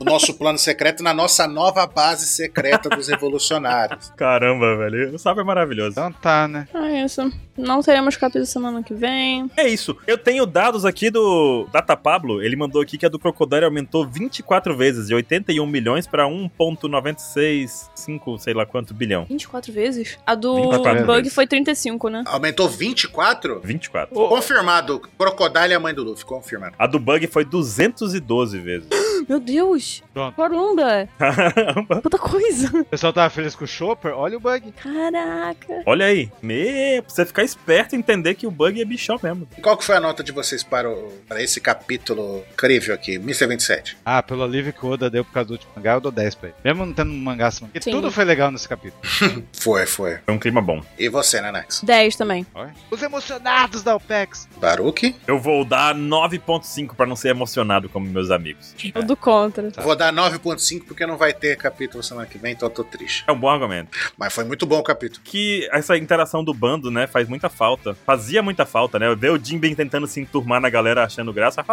Speaker 1: o nosso plano secreto na nossa nova base secreta dos revolucionários.
Speaker 3: Caramba, velho. O Sabo é maravilhoso.
Speaker 4: Então tá, né?
Speaker 2: É isso. Não teremos capítulo semana que vem.
Speaker 3: É isso. Eu tenho dados aqui do Data Pablo. Ele mandou aqui que a do Crocodile aumentou 24 vezes, de 81 milhões pra 1,965, sei lá quanto bilhão.
Speaker 2: 24 vezes? A do
Speaker 3: 24
Speaker 2: Bug
Speaker 3: vezes.
Speaker 2: foi 35, né?
Speaker 1: Aumentou 24?
Speaker 3: 24.
Speaker 1: Confirmado. Crocodile é a mãe do Luffy, confirmado.
Speaker 3: A do Bug foi 212 vezes.
Speaker 2: Meu Deus!
Speaker 4: Pronto.
Speaker 2: Caramba!
Speaker 3: Caramba.
Speaker 2: Puta coisa!
Speaker 4: O pessoal tava feliz com o Chopper, olha o bug.
Speaker 2: Caraca!
Speaker 3: Olha aí. Me... Pra você ficar esperto e entender que o Bug é bichão mesmo.
Speaker 1: E qual que foi a nota de vocês para, o- para esse capítulo incrível aqui, Mr. 27?
Speaker 4: Ah, pelo alívio que o Oda deu por causa do último mangá, eu dou 10 pra ele. Mesmo não tendo um mangá assim. Porque
Speaker 2: Sim.
Speaker 4: tudo foi legal nesse capítulo.
Speaker 1: Foi, foi.
Speaker 3: Foi um clima bom.
Speaker 1: E você, Nanax?
Speaker 2: 10 também.
Speaker 4: Olha. Os emocionados da OPEX.
Speaker 1: Baruque?
Speaker 3: Eu vou dar 9.5 pra não ser emocionado como meus amigos.
Speaker 2: O do contra.
Speaker 1: Eu Vou dar 9.5 porque não vai ter capítulo semana que vem, então eu tô triste.
Speaker 3: É um bom argumento.
Speaker 1: Mas foi muito bom o capítulo.
Speaker 3: que essa interação do bando, né, faz muita falta. Fazia muita falta, né? Ver o Jinben tentando se enturmar na galera achando graça.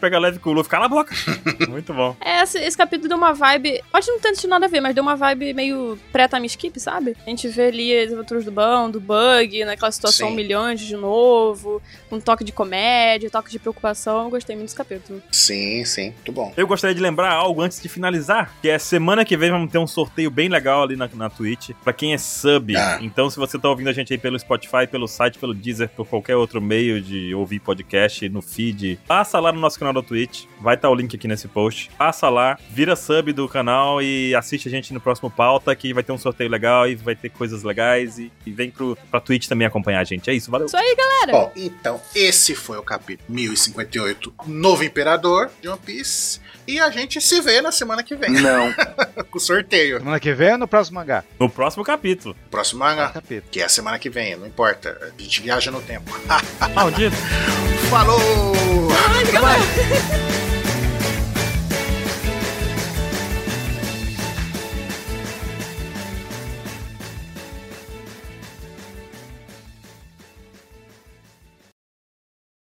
Speaker 3: Pega leve com o Luffy, cala a boca. Muito bom.
Speaker 2: É, esse, esse capítulo deu uma vibe. Pode não ter nada a ver, mas deu uma vibe meio pré-time skip, sabe? A gente vê ali as aventuras do bando, do bug, naquela situação
Speaker 1: Sim.
Speaker 2: humilhante de novo, um toque de comédia, toque de preocupação. Eu gostei muito desse capítulo.
Speaker 1: Sim, sim, muito bom.
Speaker 3: Eu gostaria de lembrar algo antes de finalizar, que é semana que vem vamos ter um sorteio bem legal ali na, na Twitch, pra quem é sub.
Speaker 1: Ah.
Speaker 3: Então, se você tá ouvindo a gente aí pelo Spotify, pelo site, pelo Deezer, por qualquer outro meio de ouvir podcast no feed, passa lá no nosso canal da Twitch, vai estar o link aqui nesse post. Passa lá, vira sub do canal e assiste a gente no próximo pauta, que vai ter um sorteio legal e vai ter coisas legais e, e vem pro, pra Twitch também acompanhar a gente. É isso, valeu.
Speaker 2: Isso aí, galera!
Speaker 1: Bom, então esse foi o capítulo 1058, Novo Imperador de One Piece. E a gente se vê na semana que vem.
Speaker 5: Não.
Speaker 1: Com o sorteio.
Speaker 4: Semana que vem ou no próximo mangá?
Speaker 3: No próximo capítulo.
Speaker 1: Próximo mangá.
Speaker 4: capítulo.
Speaker 1: Que é a semana que vem, não importa. A gente viaja no tempo.
Speaker 3: Maldito.
Speaker 1: Falou!
Speaker 2: Ai.